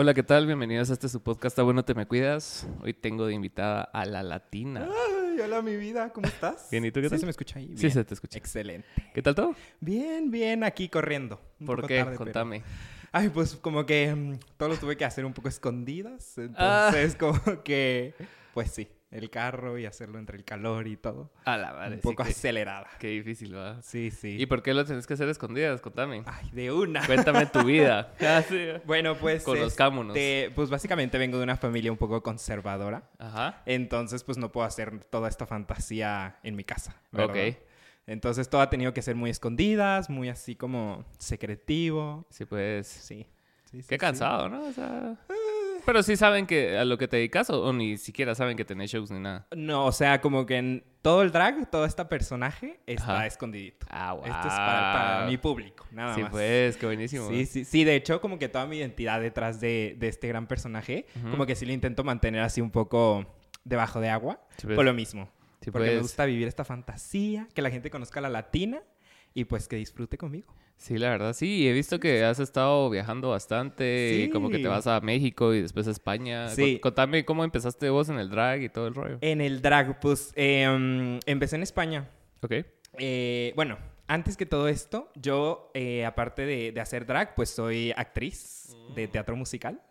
Hola, ¿qué tal? Bienvenidos a este su podcast. ¿A bueno te me cuidas? Hoy tengo de invitada a la latina. Ay, hola mi vida, ¿cómo estás? Bien, ¿y tú qué ¿Sí tal? se me escucha ahí? Sí, Bien. se te escucha. Excelente. ¿Qué tal todo? Bien, bien, aquí corriendo. Un ¿Por poco qué? tarde, pero- Contame. Ay, pues como que mm, todo lo tuve que hacer un poco escondidas. Ah. Entonces, como que, pues sí, el carro y hacerlo entre el calor y todo. A la madre. un sí, poco qué, acelerada. qué difícil, ¿va? Sí, sí. ¿Y por qué lo tenés que hacer escondidas? Contame. Ay, de una. Cuéntame tu vida. Ah, sí. Bueno, pues. Conozcámonos. este, pues básicamente vengo de una familia un poco conservadora. Ajá. Entonces, pues no puedo hacer toda esta fantasía en mi casa. ¿verdad? Ok. Entonces todo ha tenido que ser muy escondidas, muy así como secretivo. Sí, pues. Sí. sí, sí, Qué sí. cansado, ¿no? O sea... Pero sí saben que a lo que te dedicas o, o ni siquiera saben que tenés shows ni nada. No, o sea, como que en todo el drag, todo este personaje está Ajá. escondidito. Ah, wow. Esto es para, para mi público, nada Sí, más. pues, qué buenísimo. Sí, sí, sí, de hecho, como que toda mi identidad detrás de, de este gran personaje, como que sí lo intento mantener así un poco debajo de agua, Sí, pues. por lo mismo. Sí, porque me pues. gusta vivir esta fantasía, que la gente conozca a la latina y pues que disfrute conmigo. Sí, la verdad, sí. He visto que has estado viajando bastante. y como que te Sí. vas a México y después a España. Sí. Cont- Contame cómo empezaste vos en el drag y todo el rollo. En el drag, pues eh, mm, empecé en España. Ok. Eh, bueno, antes que todo esto, yo, eh, aparte de, de hacer drag, pues soy actriz de teatro musical.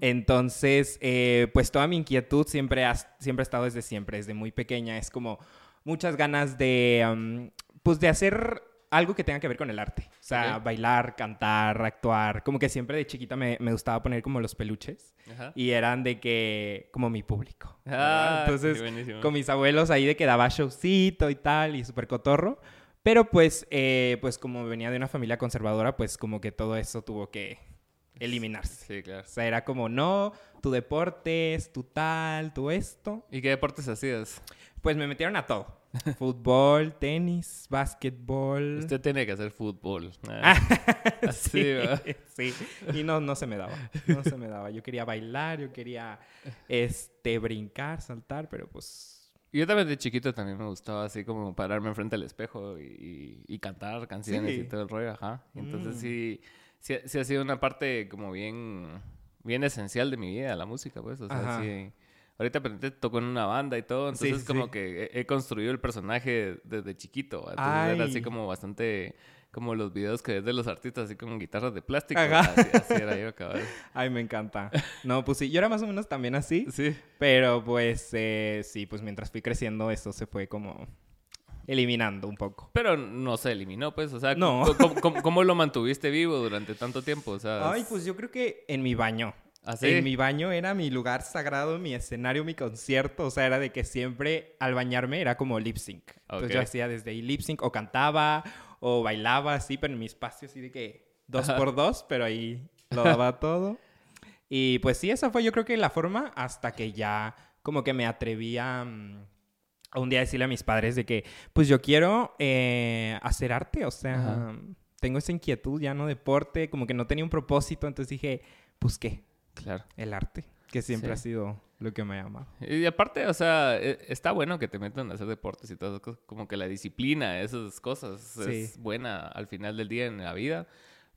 Entonces, eh, pues toda mi inquietud siempre ha, siempre ha estado desde siempre, desde muy pequeña. Es como muchas ganas de, um, pues de hacer algo que tenga que ver con el arte. O sea, Ok. bailar, cantar, actuar. Como que siempre de chiquita me, me gustaba poner como los peluches. Ajá. Y eran de que, como mi público. Ah, Entonces, con mis abuelos ahí de que daba showcito y tal, y súper cotorro. Pero pues, eh, pues como venía de una familia conservadora, pues como que todo eso tuvo que eliminarse. Sí, claro. O sea, era como, no, tu deportes, tu tal, tu esto. ¿Y qué deportes hacías? Pues me metieron a todo. Fútbol, tenis, básquetbol. Usted tiene que hacer fútbol. Ah, Así, sí, sí. Y no, no se me daba. No se me daba. Yo quería bailar, yo quería este, brincar, saltar, pero pues... Yo también de chiquito también me gustaba así como pararme enfrente al espejo y, y- y cantar canciones Sí. y todo el rollo, ajá. Entonces Mm. sí, sí, sí ha sido una parte como bien, bien esencial de mi vida, la música, pues. O sea, sí. Ahorita pero tocó en una banda y todo, entonces sí, como sí. que he, he construido el personaje desde chiquito. Entonces era así como bastante como los videos que ves de los artistas así con guitarras de plástico. Así, así era yo, cabrón. Ay, me encanta. No, pues sí, yo era más o menos también así. Sí. Pero pues eh, sí, pues mientras fui creciendo eso se fue como eliminando un poco. Pero no se eliminó, pues, o sea, No. ¿cómo, cómo- cómo lo mantuviste vivo durante tanto tiempo? O sea, Ay, pues yo creo que en mi baño. ¿Así? En mi baño era mi lugar sagrado, mi escenario, mi concierto. O sea, era de que siempre al bañarme era como lip sync. Entonces Ok. yo hacía desde ahí lip sync o cantaba o bailaba así, pero en mi espacio así de que dos Ajá. por dos, pero ahí lo daba todo. Y pues sí, esa fue yo creo que la forma hasta que ya como que me atreví a, mm, a un día decirle a mis padres de que pues yo quiero eh, hacer arte, o sea, Ajá. tengo esa inquietud ya no deporte, como que no tenía un propósito, entonces dije, pues qué, Claro. el arte, que siempre Sí. ha sido lo que me ha llamado. Y aparte, o sea, e- está bueno que te metan a hacer deportes y todo, co- como que la disciplina, esas cosas, Sí. es buena al final del día en la vida.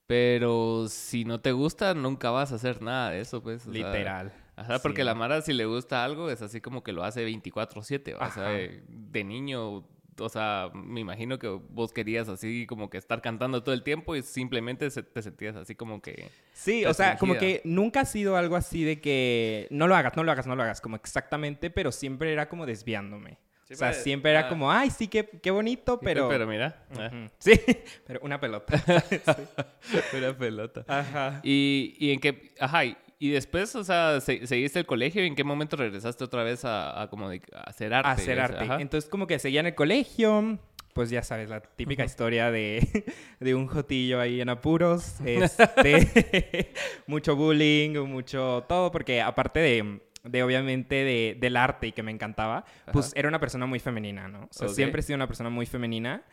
Pero si no te gusta, nunca vas a hacer nada de eso, pues. o sea, Literal. Ajá, porque la Mara, si le gusta algo, es así como que lo hace 24-7. O sea, de niño, o sea, me imagino que vos querías así como que estar cantando todo el tiempo y simplemente se- te sentías así como que. Sí, o sea, como que nunca ha sido algo así de que no lo hagas, no lo hagas, no lo hagas, como exactamente, pero siempre era como desviándome. o sea, Siempre- siempre era ah. como, ay, sí, qué, qué bonito, pero... Pero mira, ah. Sí, pero una pelota. una pelota. Ajá. Y, y en qué, ajá, y, después, o sea, se- seguiste el colegio y en qué momento regresaste otra vez a, a como de, a hacer arte. a hacer o sea, arte. Entonces, como que seguía en el colegio, pues ya sabes, la típica historia de, de un jotillo ahí en apuros, este, mucho bullying, mucho todo, porque aparte de, de obviamente de- del arte y que me encantaba, pues Ajá. era una persona muy femenina, ¿no? O sea, Ok. siempre he sido una persona muy femenina.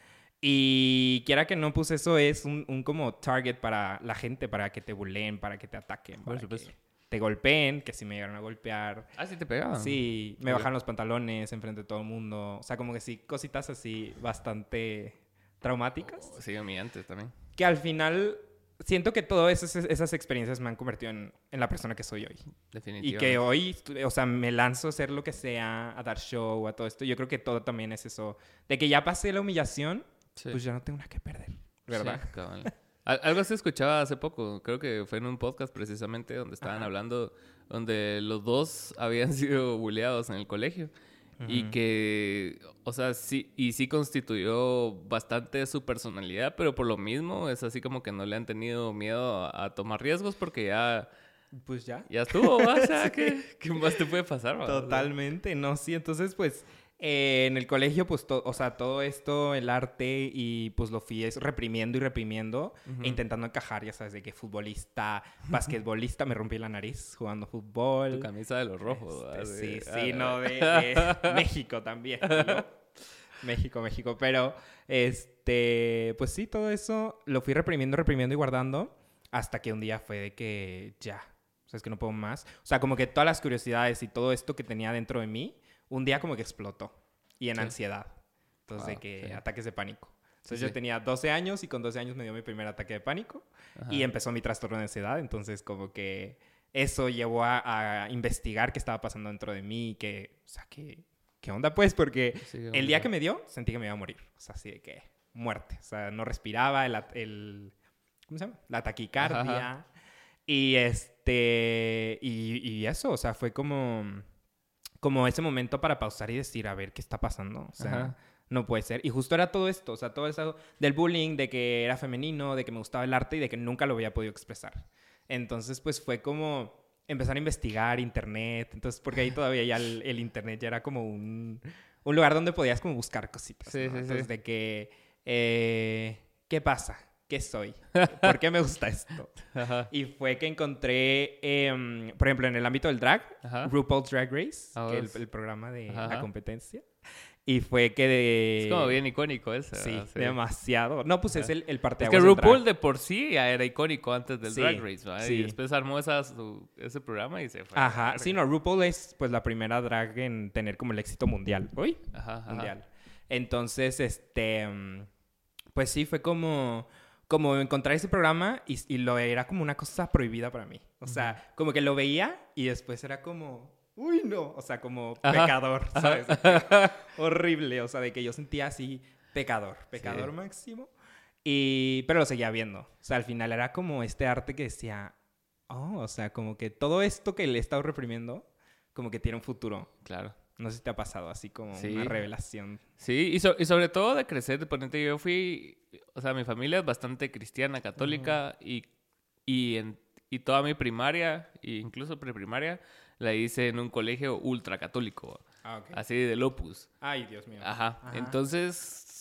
Y quiera que no, pues eso es un, un como target para la gente, para que te bulleen, para que te ataquen, Por supuesto. te golpeen, que si me llegaron a golpear, Ah, sí te pegaban. Sí, me bajan los pantalones enfrente de todo el mundo. O sea, como que sí, cositas así bastante traumáticas. Sí, a mí antes también. Que al final siento que todas esas, esas experiencias me han convertido en, en la persona que soy hoy. Definitivamente. Y que hoy, o sea, me lanzo a hacer lo que sea, a dar show, a todo esto. Yo creo que todo también es eso. De que ya pasé la humillación, Sí. pues ya no tengo nada que perder. ¿Verdad? Sí, cabal. Al- Algo se escuchaba hace poco, creo que fue en un podcast precisamente donde estaban Ajá. hablando, donde los dos habían sido bulleados en el colegio y que, o sea, sí, y sí constituyó bastante su personalidad, pero por lo mismo es así como que no le han tenido miedo a, a tomar riesgos porque ya, Pues ya. ya estuvo, o sea, ¿qué, qué más te puede pasar? va? Totalmente, no, sí. Entonces, pues, eh, en el colegio, pues, o sea, todo esto, el arte, y pues lo fui es reprimiendo y reprimiendo, e intentando encajar, ya sabes, de que futbolista, basquetbolista, me rompí la nariz jugando fútbol. Tu camisa de los rojos. Este, sí, sí, ah, no, de, de México también. ¿no? México, México. Pero, este, pues sí, todo eso lo fui reprimiendo, reprimiendo y guardando hasta que un día fue de que ya, o sea, es que no puedo más. O sea, como que todas las curiosidades y todo esto que tenía dentro de mí, un día como que explotó y en Sí. ansiedad. Entonces, de que sí. ataques de pánico. Entonces, Sí, yo tenía 12 años y con 12 años me dio mi primer ataque de pánico Ajá. y empezó mi trastorno de ansiedad. Entonces, como que eso llevó a, a investigar qué estaba pasando dentro de mí, que, o sea, que, ¿qué onda pues? Porque el día que me dio, sentí que me iba a morir. O sea, así de que muerte. O sea, no respiraba, el, el- ¿cómo se llama? La taquicardia. Ajá, Y este, y, y eso, o sea, fue como, como ese momento para pausar y decir, a ver, ¿qué está pasando? O sea, Ajá. no puede ser. Y justo era todo esto, o sea, todo eso del bullying, de que era femenino, de que me gustaba el arte y de que nunca lo había podido expresar. Entonces, pues fue como empezar a investigar internet. Entonces, porque ahí todavía ya el, el internet ya era como un, un lugar donde podías como buscar cositas. Sí, ¿no? sí, sí. Entonces, de que, eh, ¿qué pasa? ¿Qué soy? ¿Por qué me gusta esto? Ajá. Y fue que encontré, em, por ejemplo, en el ámbito del drag, Ajá. RuPaul's Drag Race, Ah, que el, el programa de Ajá, la competencia. Y fue que de... Es como bien icónico ese. Sí, ¿verdad? demasiado. No, pues es el, el parte Es que RuPaul de por sí ya era icónico antes del Sí, Drag Race, ¿verdad? sí. Y después armó esa, su- ese programa y se fue. Ajá, sí, no, RuPaul es pues la primera drag en tener como el éxito mundial. ¿Uy? Ajá. Mundial. Entonces, este, mm, pues sí, fue como, como encontrar ese programa y, y lo era como una cosa prohibida para mí. O sea, como que lo veía y después era como, uy, no, o sea, como Ajá. pecador, ¿sabes? Horrible, o sea, de que yo sentía así pecador, pecador Sí. máximo. Y, pero lo seguía viendo. O sea, al final era como este arte que decía, oh, o sea, como que todo esto que le he estado reprimiendo, como que tiene un futuro. Claro. No sé si te ha pasado así como Sí. una revelación. Sí, y, so- y sobre todo de crecer, de ponerte, yo fui, o sea, mi familia es bastante cristiana, católica, y, y, en, y toda mi primaria, e incluso preprimaria, la hice en un colegio ultra católico, Ah, así de Opus. Ay, Dios mío. Ajá. Ajá. Entonces,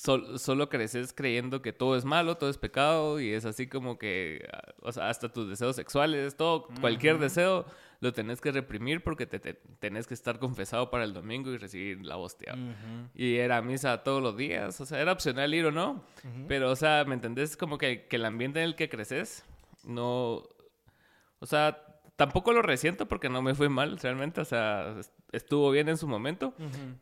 sol- solo creces creyendo que todo es malo, todo es pecado, y es así como que, ah, o sea, hasta tus deseos sexuales, todo, cualquier deseo, lo tenés que reprimir porque te, te- tenés que estar confesado para el domingo y recibir la hostia. Y era misa todos los días, o sea, era opcional ir o no. Pero, o sea, ¿me entendés? Como que, que el ambiente en el que creces, no... O sea, tampoco lo resiento porque no me fue mal, realmente, o sea, est- estuvo bien en su momento.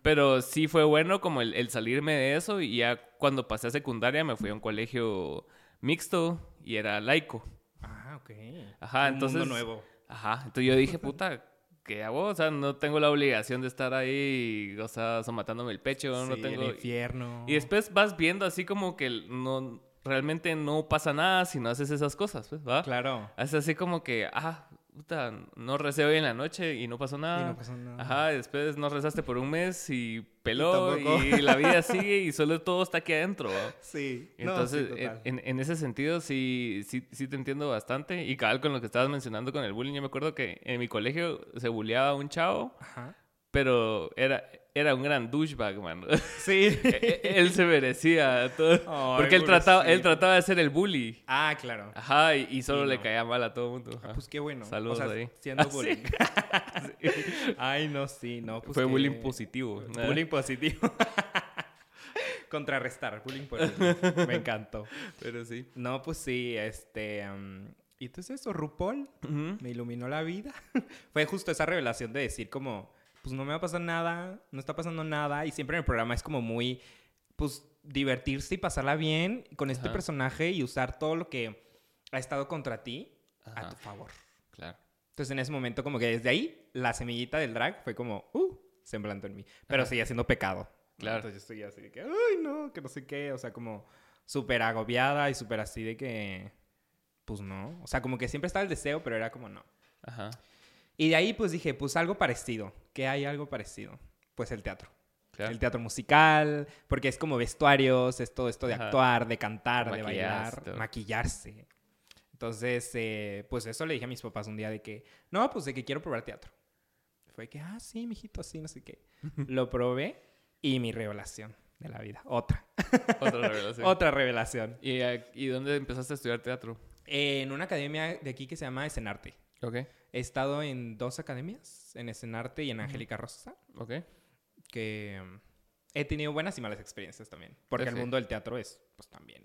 Pero sí fue bueno como el, el salirme de eso y ya cuando pasé a secundaria me fui a un colegio mixto y era laico. Ah, ok. Ajá, Un entonces... mundo nuevo. Ajá, entonces yo dije, puta, ¿qué hago? O sea, no tengo la obligación de estar ahí, o sea, somatándome el pecho, no Sí, tengo... el infierno. Y después vas viendo así como que no, realmente no pasa nada si no haces esas cosas, pues, ¿va? Claro. Haces así como que, ah, puta, no recé hoy en la noche y no pasó nada. Y no pasó nada. Ajá, después no rezaste por un mes y peló y, la vida sigue y solo todo está aquí adentro, ¿va? Sí. No, Entonces, sí, en, en- ese sentido sí, sí, sí te entiendo bastante. Y cabal con lo que estabas mencionando con el bullying, yo me acuerdo que en mi colegio se bulleaba un chavo, Ajá. pero era, era un gran douchebag, man. Sí. E- e- él se merecía todo. Porque él trataba, él trataba de ser el bully. Ah, claro. Ajá, y, y solo Sí, le caía mal a todo el mundo. Ah. Pues qué bueno. Saludos o sea, ahí. Siendo Ah, sí. bullying. Ay, no, sí, no. Pues Fue que- bullying positivo. Bullying positivo. Contrarrestar, bullying positivo. Me encantó. Pero sí. No, pues sí, este... um, y entonces eso, RuPaul me iluminó la vida. Fue justo esa revelación de decir como, pues no me va a pasar nada, no está pasando nada. Y siempre en el programa es como muy, pues divertirse y pasarla bien con este Ajá. personaje y usar todo lo que ha estado contra ti a Ajá. tu favor. Claro. Entonces en ese momento como que desde ahí la semillita del drag fue como, uh, se implantó en mí. Pero Ajá. seguía siendo pecado. Claro. Entonces yo estoy así de que, ay, no, que no sé qué. O sea, como súper agobiada y súper así de que, pues no. O sea, como que siempre estaba el deseo, pero era como no. Ajá. Y de ahí pues dije, pues algo parecido. ¿Qué hay algo parecido? Pues el teatro. Claro. El teatro musical, porque es como vestuarios, es todo esto de Ajá. actuar, de cantar, de bailar, todo. maquillarse. Entonces, eh, pues eso le dije a mis papás un día de que, no, pues de que quiero probar teatro. Fue que, ah, sí, mijito, así, no sé qué. Lo probé y mi revelación de la vida. Otra. Otra revelación. Otra revelación. ¿Y, a- ¿Y dónde empezaste a estudiar teatro? en una academia de aquí que se llama Escenarte. Ok. He estado en dos academias, en Escenarte y en Angélica Rosa, Ok. que mm, he tenido buenas y malas experiencias también. Porque Sí, el mundo del teatro es, pues también.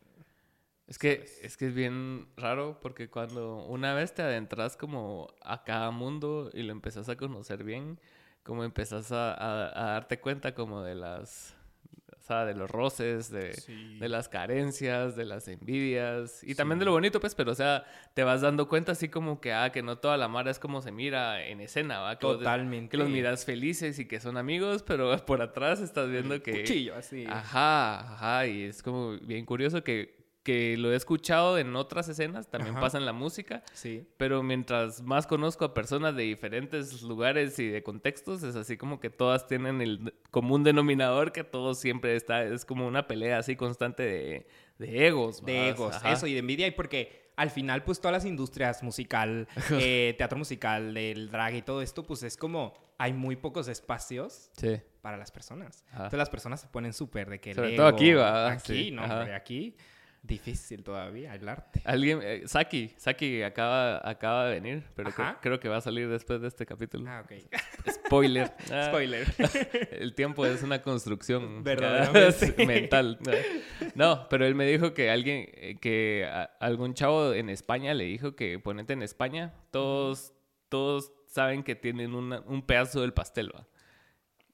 Es que, es que es bien raro porque cuando una vez te adentras como a cada mundo y lo empezás a conocer bien, como empezás a, a- a darte cuenta como de las, sea, de los roces, de, Sí. de las carencias, de las envidias y también de lo bonito, pues, pero o sea, te vas dando cuenta así como que, ah, que no toda la mara es como se mira en escena, ¿va? Que Totalmente. Que los miras felices y que son amigos, pero por atrás estás viendo El que... Cuchillo, así. Ajá, ajá, y es como bien curioso que, que lo he escuchado en otras escenas, también Ajá. pasa en la música, Sí. pero mientras más conozco a personas de diferentes lugares y de contextos, es así como que todas tienen el común denominador que todo siempre está, es como una pelea así constante de, de egos. De egos, Ajá. eso, y de envidia. Y porque al final, pues todas las industrias musical, eh, teatro musical, del drag y todo esto, pues es como hay muy pocos espacios Sí. para las personas. Ajá. Entonces las personas se ponen súper de que el Sobre todo ego- aquí, ¿va? Aquí, Sí, no, hombre, aquí difícil todavía hablarte. Alguien, eh, Saki, Saki acaba, acaba de venir, pero creo que va a salir después de este capítulo. Ah, ok. Spoiler. Ah, Spoiler. El tiempo es una construcción Verdaderamente. mental. No, pero él me dijo que alguien, eh, que a- algún chavo en España le dijo que ponete en España, todos, todos saben que tienen una- un pedazo del pastel, ¿va?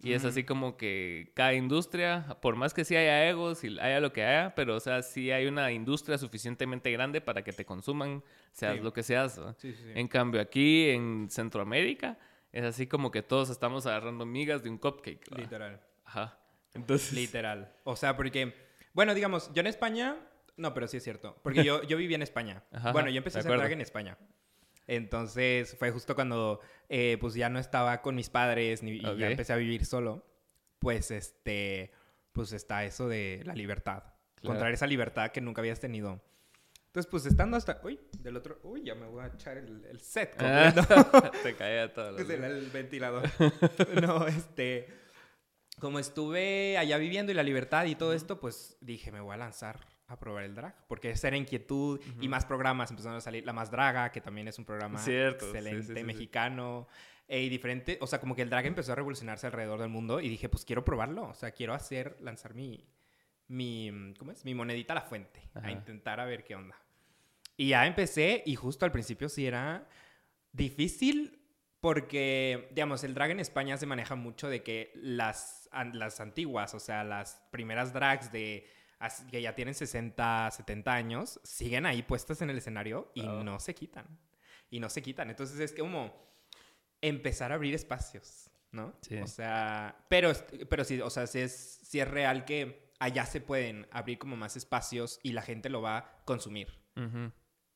Y es así como que cada industria, por más que sí haya egos y haya lo que haya, pero o sea, sí hay una industria suficientemente grande para que te consuman, seas Sí. lo que seas. ¿va? Sí, sí, sí. En cambio, aquí en Centroamérica, es así como que todos estamos agarrando migas de un cupcake. Literal. Ajá. Entonces. Literal. O sea, porque, bueno, digamos, yo en España, no, pero sí es cierto, porque yo, yo viví en España. Ajá, bueno, yo empecé a hacer drag en España. Entonces fue justo cuando, eh, pues ya no estaba con mis padres ni, y ya empecé a vivir solo. Pues este, pues está eso de la libertad. Claro. Encontrar esa libertad que nunca habías tenido. Entonces, pues estando hasta, uy, del otro, uy, ya me voy a echar el, el set Ah, completo. te caía todo. Es el, el ventilador. no, este. Como estuve allá viviendo y la libertad y todo esto, pues dije, me voy a lanzar a probar el drag. Porque esa era inquietud y más programas empezaron a salir. La Más Draga, que también es un programa Cierto, sí, excelente, sí, sí, sí. mexicano. eh, y diferente. O sea, como que el drag empezó a revolucionarse alrededor del mundo y dije, pues quiero probarlo. O sea, quiero hacer, lanzar mi. Mi, ¿cómo es? Mi monedita a la fuente. Ajá. A intentar a ver qué onda. Y ya empecé y justo al principio sí era difícil porque, digamos, el drag en España se maneja mucho de que las, las antiguas, o sea, las primeras drags de que ya tienen 60, 70 años, siguen ahí puestas en el escenario y Oh. no se quitan. Y no se quitan. Entonces es como empezar a abrir espacios, ¿no? Sí. O sea, pero, pero sí, o sea, sí es, sí es real que allá se pueden abrir como más espacios y la gente lo va a consumir Ujú.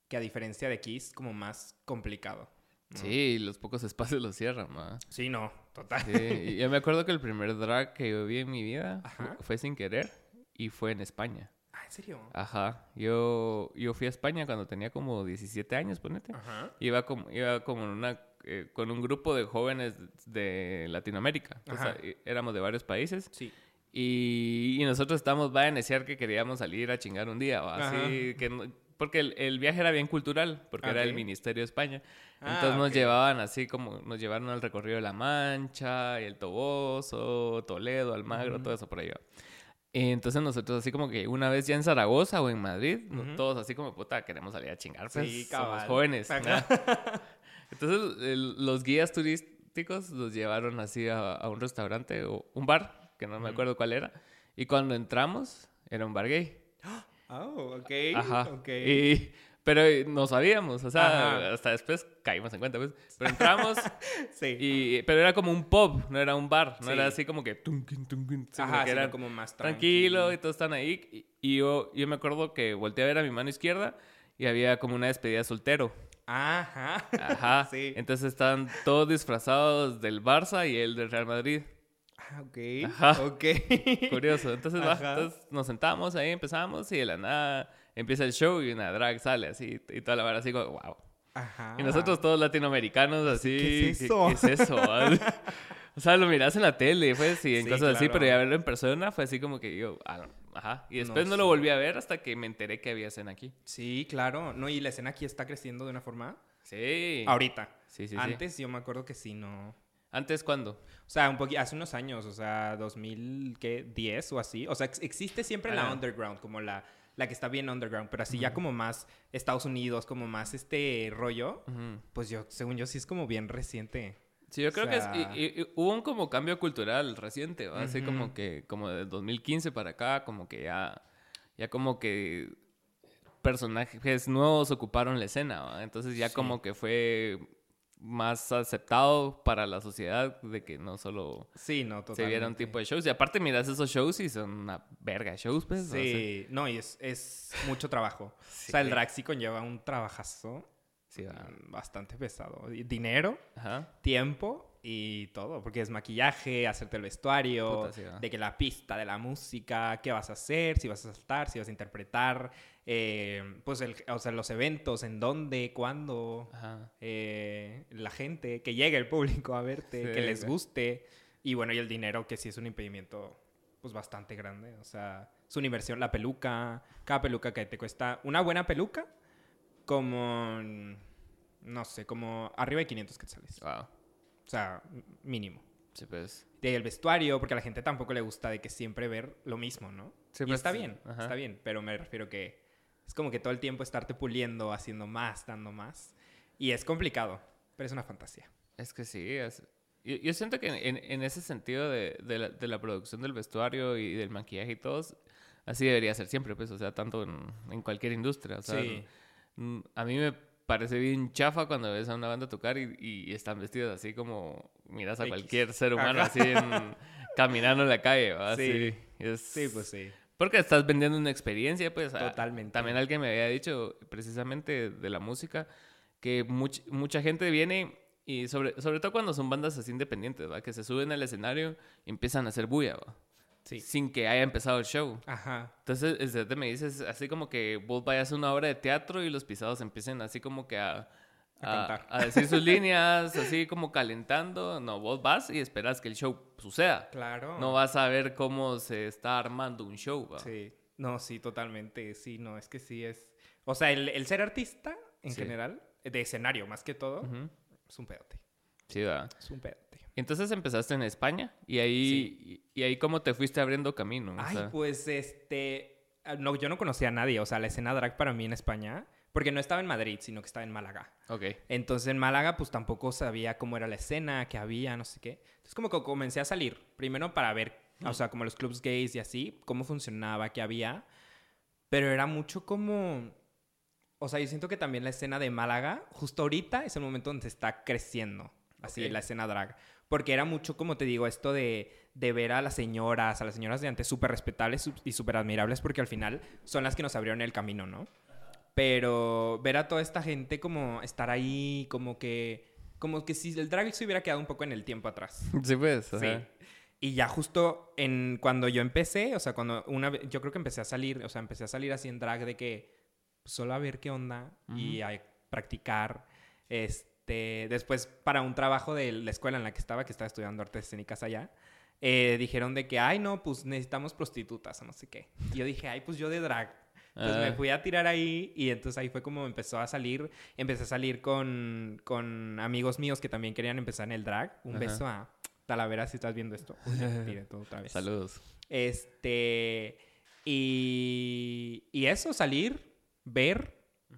que a diferencia de aquí es como más complicado. ¿no? Sí, los pocos espacios los cierran, ma. Sí, no, total. Sí, yo me acuerdo que el primer drag que yo vi en mi vida Ajá. fu- fue sin querer y fue en España. Ah, ¿en serio? Ajá. Yo, yo fui a España cuando tenía como 17 años, ponete. Ajá. Iba como, iba como en una, eh, con un grupo de jóvenes de Latinoamérica. O sea, y- éramos de varios países. Sí. Y, y nosotros estábamos, va a iniciar que queríamos salir a chingar un día, ¿va? así que no- porque el, el viaje era bien cultural, porque era el. Ministerio de España. Ah, Entonces nos llevaban así como, nos llevaron al recorrido de La Mancha, y el Toboso, Toledo, Almagro, todo eso por ahí. Entonces nosotros así como que una vez ya en Zaragoza o en Madrid, no- Ujú. todos así como, puta, queremos salir a chingar, pues, Sí, somos jóvenes. Entonces el- los guías turísticos los llevaron así a, a un restaurante o un bar, que no me Ujú. acuerdo cuál era. Y cuando entramos, era un bar gay. Oh, ok. Ajá. Ok. Y Pero eh, no sabíamos, o sea, Ajá. hasta después caímos en cuenta, pues. Pero entramos, Sí. y, pero era como un pub, no era un bar, no Sí. era así como que... Ajá, que era como más tranquilo tranquilo. y todos están ahí. Y, y yo, yo me acuerdo que volteé a ver a mi mano izquierda y había como una despedida de soltero. Ajá. Ajá. sí. Entonces estaban todos disfrazados del Barça y el del Real Madrid. Ah, ok. Ajá. Ok. Curioso. Entonces, entonces nos sentamos ahí, empezamos y de la nada empieza el show y una drag sale así y toda la vara así como, wow. Ajá. Y nosotros todos latinoamericanos así. ¿qué es eso? ¿Qué, qué es eso? o sea, lo miras en la tele, pues, y en Sí, cosas así, claro. pero ya verlo en persona fue así como que yo, ah, ajá. Y después no, No lo volví a ver hasta que me enteré que había escena aquí. Sí, claro. No, y la escena aquí está creciendo de una forma. Sí. Ahorita. Sí, sí, sí. Antes yo me acuerdo que sí, no. ¿Antes cuándo? O sea, un poquito, hace unos años, o sea, 2010 o así. O sea, ex- existe siempre la Ah. underground, como la, la que está bien underground, pero así ya como más Estados Unidos, como más este rollo, pues yo, según yo, sí es como bien reciente. Sí, yo creo O que es, sea- y- y- y hubo un como cambio cultural reciente, ¿va? así como que como de 2015 para acá, como que ya, ya como que personajes nuevos ocuparon la escena, ¿va? entonces ya Sí. como que fue más aceptado para la sociedad de que no solo Sí, no, totalmente. se viera un tipo de shows. Y aparte miras esos shows y son una verga de shows, pues. Sí, no, y es, es mucho trabajo. Sí. O sea, el drag sí conlleva un trabajazo sí, mm, bastante pesado. Dinero, Ajá. tiempo y todo, porque es maquillaje, hacerte el vestuario, Puta, sí, va. de que la pista de la música, qué vas a hacer, si vas a saltar, si vas a interpretar, eh, pues el- o sea, los eventos, en dónde, cuándo, eh, la gente, que llegue el público a verte, Sí, que les guste, y bueno, y el dinero, que sí es un impedimento pues bastante grande, o sea, es una inversión, la peluca, cada peluca que te cuesta, una buena peluca, como, no sé, como arriba de 500 quetzales. Wow. O sea, mínimo. Sí, pues. De el vestuario, porque a la gente tampoco le gusta de que siempre ver lo mismo, ¿no? Sí, y pues, está bien, ajá. está bien, pero me refiero que es como que todo el tiempo estarte puliendo, haciendo más, dando más. Y es complicado, pero es una fantasía. Es que sí, es- yo, yo siento que en, en ese sentido de, de la, de la producción del vestuario y del maquillaje y todo, así debería ser siempre, pues, o sea, tanto en, en cualquier industria. O sea, Sí. a mí me parece bien chafa cuando ves a una banda tocar y, y están vestidos así como miras a X. cualquier ser humano Ajá. así en- caminando en la calle. Sí. Sí. es- Sí, pues sí. Porque estás vendiendo una experiencia, pues. Totalmente. También alguien me había dicho, precisamente de la música, que much- mucha gente viene y sobre, sobre todo cuando son bandas así independientes, ¿va? Que se suben al escenario y empiezan a hacer bulla, ¿va? Sí. Sin que haya empezado el show. Ajá. Entonces, me dices así como que vos vayas a una obra de teatro y los pisados empiecen así como que a... A A, decir sus líneas, así como calentando. No, vos vas y esperas que el show suceda. Claro. No vas a ver cómo se está armando un show. ¿va? Sí. No, sí, totalmente. Sí, no, es que sí es. O sea, el, el ser artista en Sí. general, de escenario más que todo, es un pedote. Sí, va. Es un pedote. Entonces empezaste en España y ahí, y, y ahí cómo te fuiste abriendo camino. O Ay, sea, pues este. ah, No, yo no conocía a nadie. O sea, la escena drag para mí en España. Porque no estaba en Madrid, sino que estaba en Málaga. Ok. Entonces en Málaga, pues tampoco sabía cómo era la escena, qué había, no sé qué. Entonces, como que comencé a salir. Primero para ver, o sea, como los clubs gays y así, cómo funcionaba, qué había. Pero era mucho como. O sea, yo siento que también la escena de Málaga, justo ahorita, es el momento donde se está creciendo. Así, Ok. la escena drag. Porque era mucho, como te digo, esto de, de ver a las señoras, a las señoras de antes súper respetables y súper admirables, porque al final son las que nos abrieron el camino, ¿no? Pero ver a toda esta gente como estar ahí, como que. Como que si el drag se hubiera quedado un poco en el tiempo atrás. Sí, pues. Sí. Y ya justo en cuando yo empecé, o sea, cuando una vez, yo creo que empecé a salir, o sea, empecé a salir así en drag de que solo a ver qué onda y a practicar. Este, después para un trabajo de la escuela en la que estaba, que estaba estudiando artes escénicas allá, eh, dijeron de que, ay, no, pues necesitamos prostitutas o no sé qué. Y yo dije, ay, pues yo de drag. Entonces Ah. me fui a tirar ahí y entonces ahí fue como empezó a salir. Empecé a salir con, con amigos míos que también querían empezar en el drag. Un Ajá. beso a Talavera si estás viendo esto. Uy, ya tiré todo otra vez. Saludos. Este. Y, y eso, salir, ver,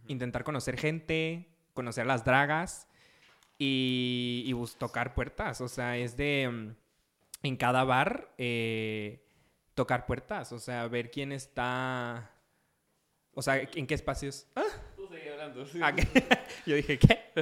intentar conocer gente, conocer las dragas y, y bus- tocar puertas. O sea, es de. mm, En cada bar, eh, tocar puertas. O sea, ver quién está. O sea, en qué espacios. ¡Ah! hablando. sí. Ah. Yo dije, ¿qué?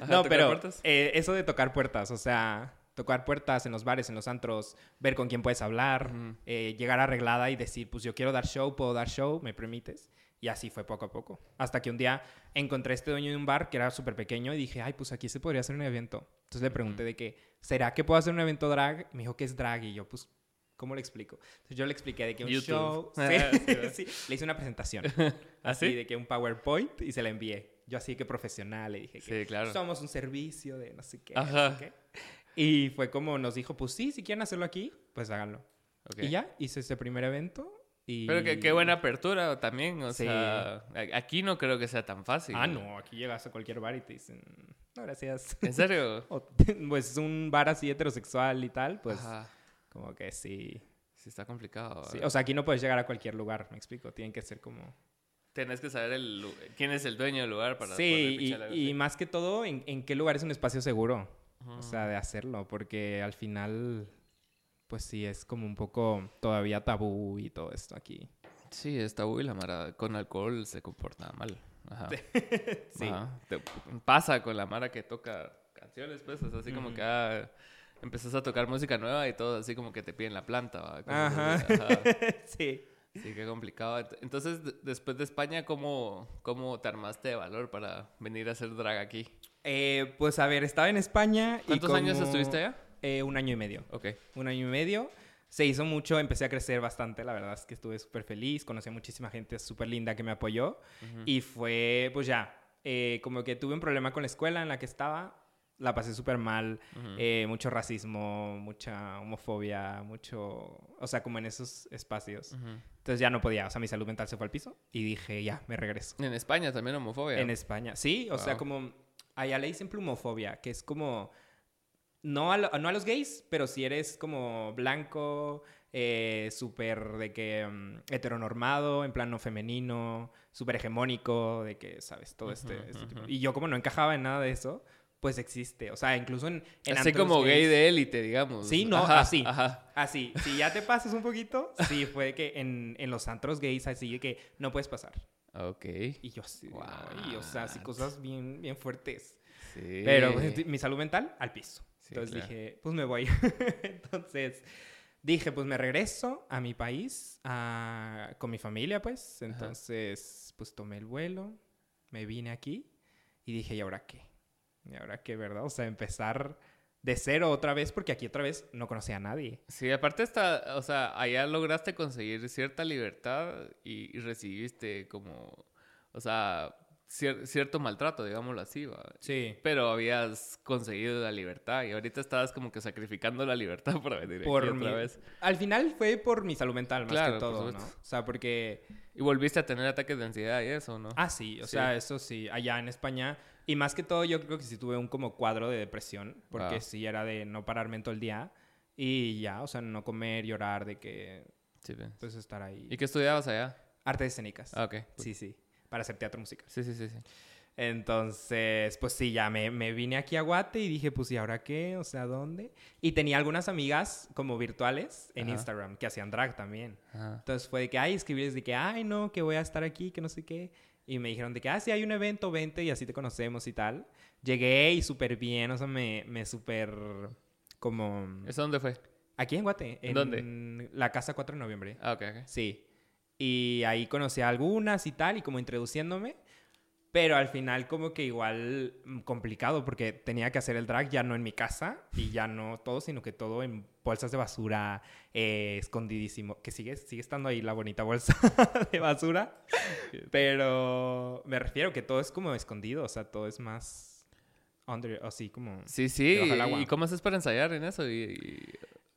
Ajá, no, ¿tocar pero puertas? eh, eso de tocar puertas, o sea, tocar puertas en los bares, en los antros, ver con quién puedes hablar, eh, llegar arreglada y decir, pues yo quiero dar show, puedo dar show, ¿me permites? Y así fue poco a poco. Hasta que un día encontré a este dueño de un bar que era súper pequeño y dije, ay, pues aquí se podría hacer un evento. Entonces le pregunté de que, ¿será que puedo hacer un evento drag? Me dijo que es drag y yo, pues, ¿cómo le explico? Entonces yo le expliqué de que un YouTube. show... Ah, Sí, sí, ¿verdad? sí, le hice una presentación. ¿Ah, así sí? de que un PowerPoint y se la envié. Yo así que profesional le dije que claro. somos un servicio de no sé qué. Ajá. no sé qué. Y fue como nos dijo, pues sí, si quieren hacerlo aquí, pues háganlo. Ok. Y ya, hice ese primer evento y... Pero qué buena apertura también, o Sí. sea, aquí no creo que sea tan fácil. Ah, no, aquí llegas a cualquier bar y te dicen, no, gracias. ¿En serio? O, pues un bar así heterosexual y tal, pues Ajá. Como que sí. Sí, está complicado. sí. O sea, aquí no puedes llegar a cualquier lugar, me explico. Tienen que ser como... Tienes que saber el, quién es el dueño del lugar para sí, y, algo y más que todo, en, en qué lugar es un espacio seguro. O Ujú. sea, de hacerlo, porque al final, pues sí, es como un poco todavía tabú y todo esto aquí. Sí, está uy, la mara con alcohol se comporta mal. Ajá. Sí. Ajá. Te- pasa con la mara que toca canciones, pues, es así como Ujú. que ah, empezás a tocar música nueva y todo así como que te piden la planta. Ajá. así. Ajá. sí. Sí, qué complicado. Ent- Entonces, de- después de España, ¿cómo, ¿cómo te armaste de valor para venir a hacer drag aquí? Eh, pues a ver, estaba en España. y ¿Cuántos años como- estuviste allá? Eh, un año y medio. Ok. Un año y medio. Se hizo mucho, empecé a crecer bastante, la verdad es que estuve súper feliz, conocí a muchísima gente súper linda que me apoyó Ujú. y fue, pues ya, eh, como que tuve un problema con la escuela en la que estaba, la pasé súper mal, eh, mucho racismo, mucha homofobia, mucho, o sea, como en esos espacios. Ujú. Entonces ya no podía, o sea, mi salud mental se fue al piso y dije, ya, me regreso. En España también homofobia. En España, sí, o sea, como allá le dicen plumofobia, que es como no a, lo- no a los gays, pero si eres como blanco, eh, súper de que mm, heteronormado, en plano femenino, súper hegemónico, de que, ¿sabes? Todo este, este tipo. Y yo como no encajaba en nada de eso, pues existe. O sea, incluso en... en Así como gay de élite, digamos. Sí, no, Ajá, así. Ajá. Así, si ya te pasas un poquito, sí, fue que en, en los antros gays así que no puedes pasar. Ok. Y yo así, de, "Ay", o sea, así cosas bien, bien fuertes. Sí. Pero pues, mi salud mental al piso. Sí, Entonces claro. dije, pues me voy. Entonces dije, pues me regreso a mi país a- con mi familia, pues. Entonces, pues tomé el vuelo, me vine aquí y dije, ¿y ahora qué? ¿Y ahora qué, verdad? O sea, empezar de cero otra vez porque aquí otra vez no conocía a nadie. Sí, aparte está, o sea, allá lograste conseguir cierta libertad y, y recibiste como, o sea, cier- cierto maltrato, digámoslo así, ¿va? Sí. Pero habías conseguido la libertad y ahorita estabas como que sacrificando la libertad para venir Por aquí mi- otra vez. Al final fue por mi salud mental más Claro, que todo, ¿no? O sea, porque Y volviste a tener ataques de ansiedad y eso, ¿no? Ah, sí, o Sí. sea, eso sí, allá en España. Y más que todo, yo creo que sí tuve un como cuadro de depresión, porque Wow. sí era de no pararme en todo el día y ya, o sea, no comer, llorar, de que, Sí, bien. pues, estar ahí. ¿Y qué estudiabas allá? Artes escénicas. Ah, ok. Sí, sí, para hacer teatro musical. Sí, sí, sí, sí. Entonces, pues sí, ya me, me vine aquí a Guate y dije, pues, ¿y ahora qué? O sea, ¿dónde? Y tenía algunas amigas como virtuales en Ajá. Instagram que hacían drag también. Ajá. Entonces fue de que, ay, escribirles de que, ay, no, que voy a estar aquí, que no sé qué. Y me dijeron de que, ah, sí, hay un evento, vente y así te conocemos y tal. Llegué y súper bien, o sea, me, me súper como... ¿Eso dónde fue? Aquí en Guate. En ¿Dónde? La Casa 4 de Noviembre. Ah, ok, ok. Sí. Y ahí conocí a algunas y tal, y como introduciéndome. Pero al final como que igual mm, complicado porque tenía que hacer el drag ya no en mi casa y ya no todo, sino que todo en bolsas de basura, eh, escondidísimo. Que sigue, sigue estando ahí la bonita bolsa de basura. Pero me refiero que todo es como escondido, o sea, todo es más under, así como... Sí, sí. ¿Y cómo haces para ensayar en eso? Y, y-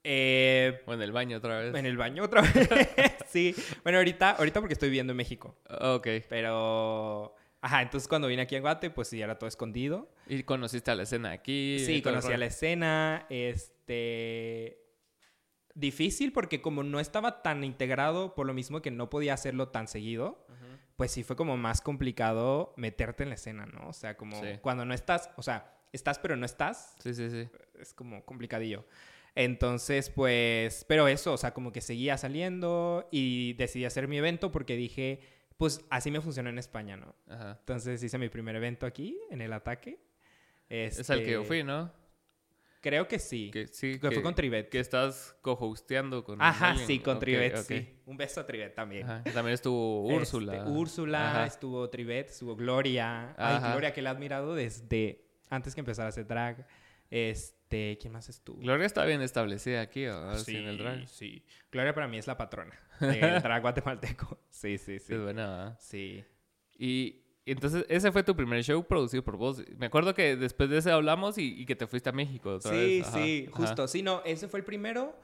Eh, O en el baño otra vez. en el baño otra vez. sí. Bueno, ahorita, ahorita porque estoy viviendo en México. Ok. Pero... Ajá, entonces cuando vine aquí en Guate, pues sí, era todo escondido. ¿Y conociste a la escena aquí? Sí, conocí a la escena. Este. Difícil porque como no estaba tan integrado, por lo mismo que no podía hacerlo tan seguido, pues sí fue como más complicado meterte en la escena, ¿no? O sea, como Sí. cuando no estás, o sea, estás pero no estás, Sí, sí, sí. es como complicadillo. Entonces, pues, pero eso, o sea, como que seguía saliendo y decidí hacer mi evento porque dije, pues así me funcionó en España, ¿no? Ajá. Entonces hice mi primer evento aquí, en el ataque. Es al que yo Este, fui, ¿no? Creo que sí. Que, sí, Que fue con Trivet. Que estás co-hosteando con Ajá, alguien. sí, con Ok, Trivet, sí. Un beso a Trivet también. Ajá. También estuvo Este, Úrsula. Úrsula, Ajá. estuvo Trivet, estuvo Gloria. Ay. Gloria, que la he admirado desde antes que empezara a hacer drag. Este, ¿quién más estuvo? Gloria está bien establecida aquí, ¿o? Sí, en el drag. sí. Gloria para mí es la patrona del drag guatemalteco. Sí, sí, sí. Es buena, ¿verdad? Sí. Y, entonces ese fue tu primer show producido por vos. Me acuerdo que después de ese hablamos y, y que te fuiste a México otra Sí, vez. Ajá, sí, ajá. justo. Sí, no, ese fue el primero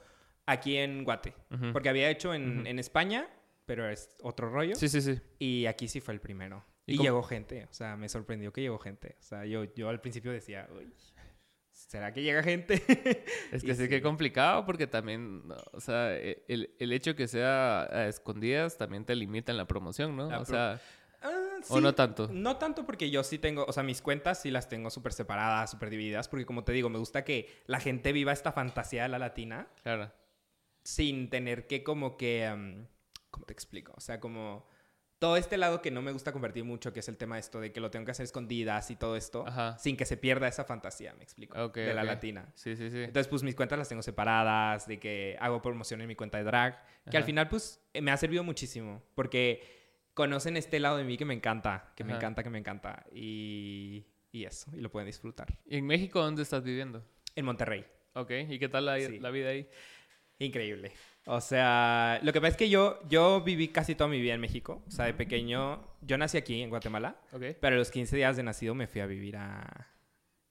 aquí en Guate. Ujú. Porque había hecho en, Ujú. en España, pero es otro rollo. Sí, sí, sí. Y aquí sí fue el primero. ¿Y Y, llegó gente. O sea, me sorprendió que llegó gente. O sea, yo, yo al principio decía, uy, ¿será que llega gente? Es que sí, que sí. complicado porque también, o sea, e- el, el hecho que sea a escondidas también te limita en la promoción, ¿no? La o pro- sea, Ah, ¿o sí. no tanto? No tanto porque yo sí tengo, o sea, mis cuentas sí las tengo súper separadas, súper divididas, porque como te digo, me gusta que la gente viva esta fantasía de la latina Claro. sin tener que como que, am, ¿cómo te explico? O sea, como todo este lado que no me gusta compartir mucho, que es el tema de esto de que lo tengo que hacer escondidas y todo esto, Ajá. sin que se pierda esa fantasía, me explico, Ok, de la ok. latina. Sí, sí, sí. Entonces, pues mis cuentas las tengo separadas, de que hago promoción en mi cuenta de drag, que al Ajá. final, pues, eh, me ha servido muchísimo, porque conocen este lado de mí que me encanta, que me Ajá. encanta, que me encanta, y, y eso, y lo pueden disfrutar. ¿Y en México dónde estás viviendo? En Monterrey, Ok, ¿y qué tal la, Sí. la vida ahí? increíble. O sea, lo que pasa es que yo, yo viví casi toda mi vida en México, o sea, de pequeño, yo nací aquí, en Guatemala, Ok, pero a los 15 días de nacido me fui a vivir a,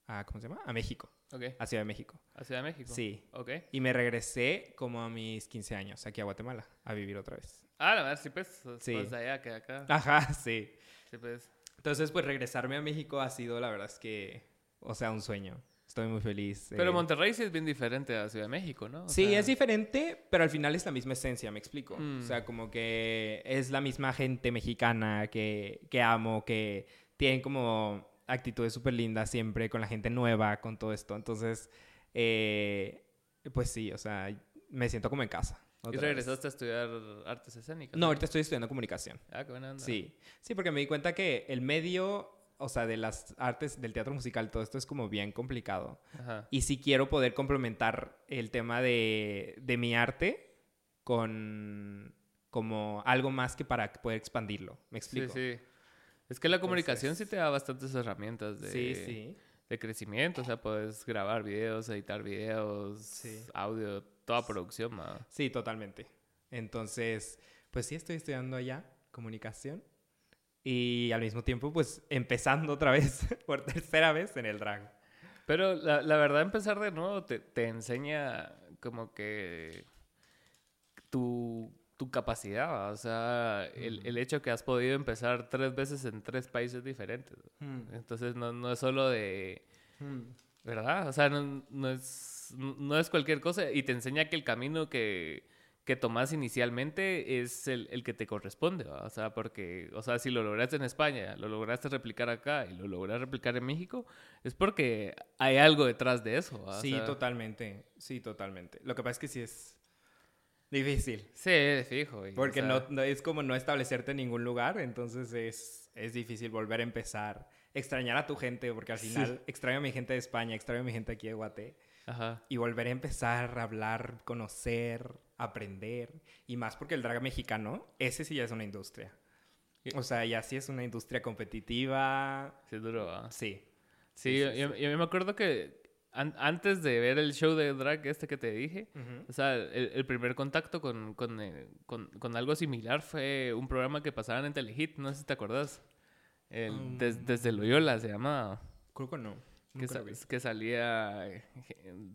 a ¿cómo se llama? A México, ok. a Ciudad de México. ¿A Ciudad de México? Sí. Ok. Y me regresé como a mis 15 años aquí a Guatemala a vivir otra vez. Ah, la verdad, sí, pues. Sí. Más de allá que acá. Ajá, sí. Sí, pues. Entonces, pues regresarme a México ha sido, la verdad es que, o sea, un sueño. Estoy muy feliz. Pero eh. Monterrey sí es bien diferente a Ciudad de México, ¿no? O Sí, sea, es diferente, pero al final es la misma esencia, me explico. Mm. O sea, como que es la misma gente mexicana que, que amo, que tienen como actitudes súper lindas siempre con la gente nueva, con todo esto. Entonces, eh, pues sí, o sea, me siento como en casa. ¿Y otra vez. regresaste a estudiar artes escénicas? No, ahorita estoy estudiando comunicación. Ah, qué buena onda. Sí, sí, porque me di cuenta que el medio, o sea, de las artes, del teatro musical, todo esto es como bien complicado. Ajá. Y sí quiero poder complementar el tema de, de mi arte con como algo más que para poder expandirlo. ¿Me Sí, explico? sí. Es que la comunicación Entonces- sí te da bastantes herramientas de, sí. sí. de crecimiento. O sea, puedes grabar videos, editar videos, Sí. audio, toda producción, ma. Sí, totalmente. Entonces, pues sí, estoy estudiando allá comunicación. Y al mismo tiempo, pues empezando otra vez, por tercera vez, en el drag. Pero la, la verdad, empezar de nuevo te, te enseña como que tu, tu capacidad, ¿va? o sea, el, el hecho que has podido empezar tres veces en tres países diferentes. Entonces, no, no es solo de... ¿Verdad? O sea, no, no es, no es cualquier cosa y te enseña que el camino que, que tomas inicialmente es el, el que te corresponde, ¿va? O sea, porque, o sea, si lo lograste en España, lo lograste replicar acá y lo lograste replicar en México, es porque hay algo detrás de eso, ¿va? O Sí, sea, totalmente. Sí, totalmente. Lo que pasa es que sí es difícil. Sí, fijo. y, o Porque sea, no, no- es como no establecerte en ningún lugar, entonces es, es difícil volver a empezar. Extrañar a tu gente, porque al Sí. final extraño a mi gente de España, extraño a mi gente aquí de Guate. Ajá. Y volver a empezar a hablar, conocer, aprender. Y más porque el drag mexicano, ese sí ya es una industria. O sea, ya sí es una industria competitiva. Sí, es duro, ¿va? Sí. Sí, Sí, yo, sí, yo- yo me acuerdo que an- antes de ver el show de drag este que te dije, o sea, el, el primer contacto con, con, eh, con- con algo similar fue un programa que pasaban en Telehit, no sé si te acuerdas. El, des- Mm. desde Loyola se llamaba. Creo que no. Que, sa- que salía eh,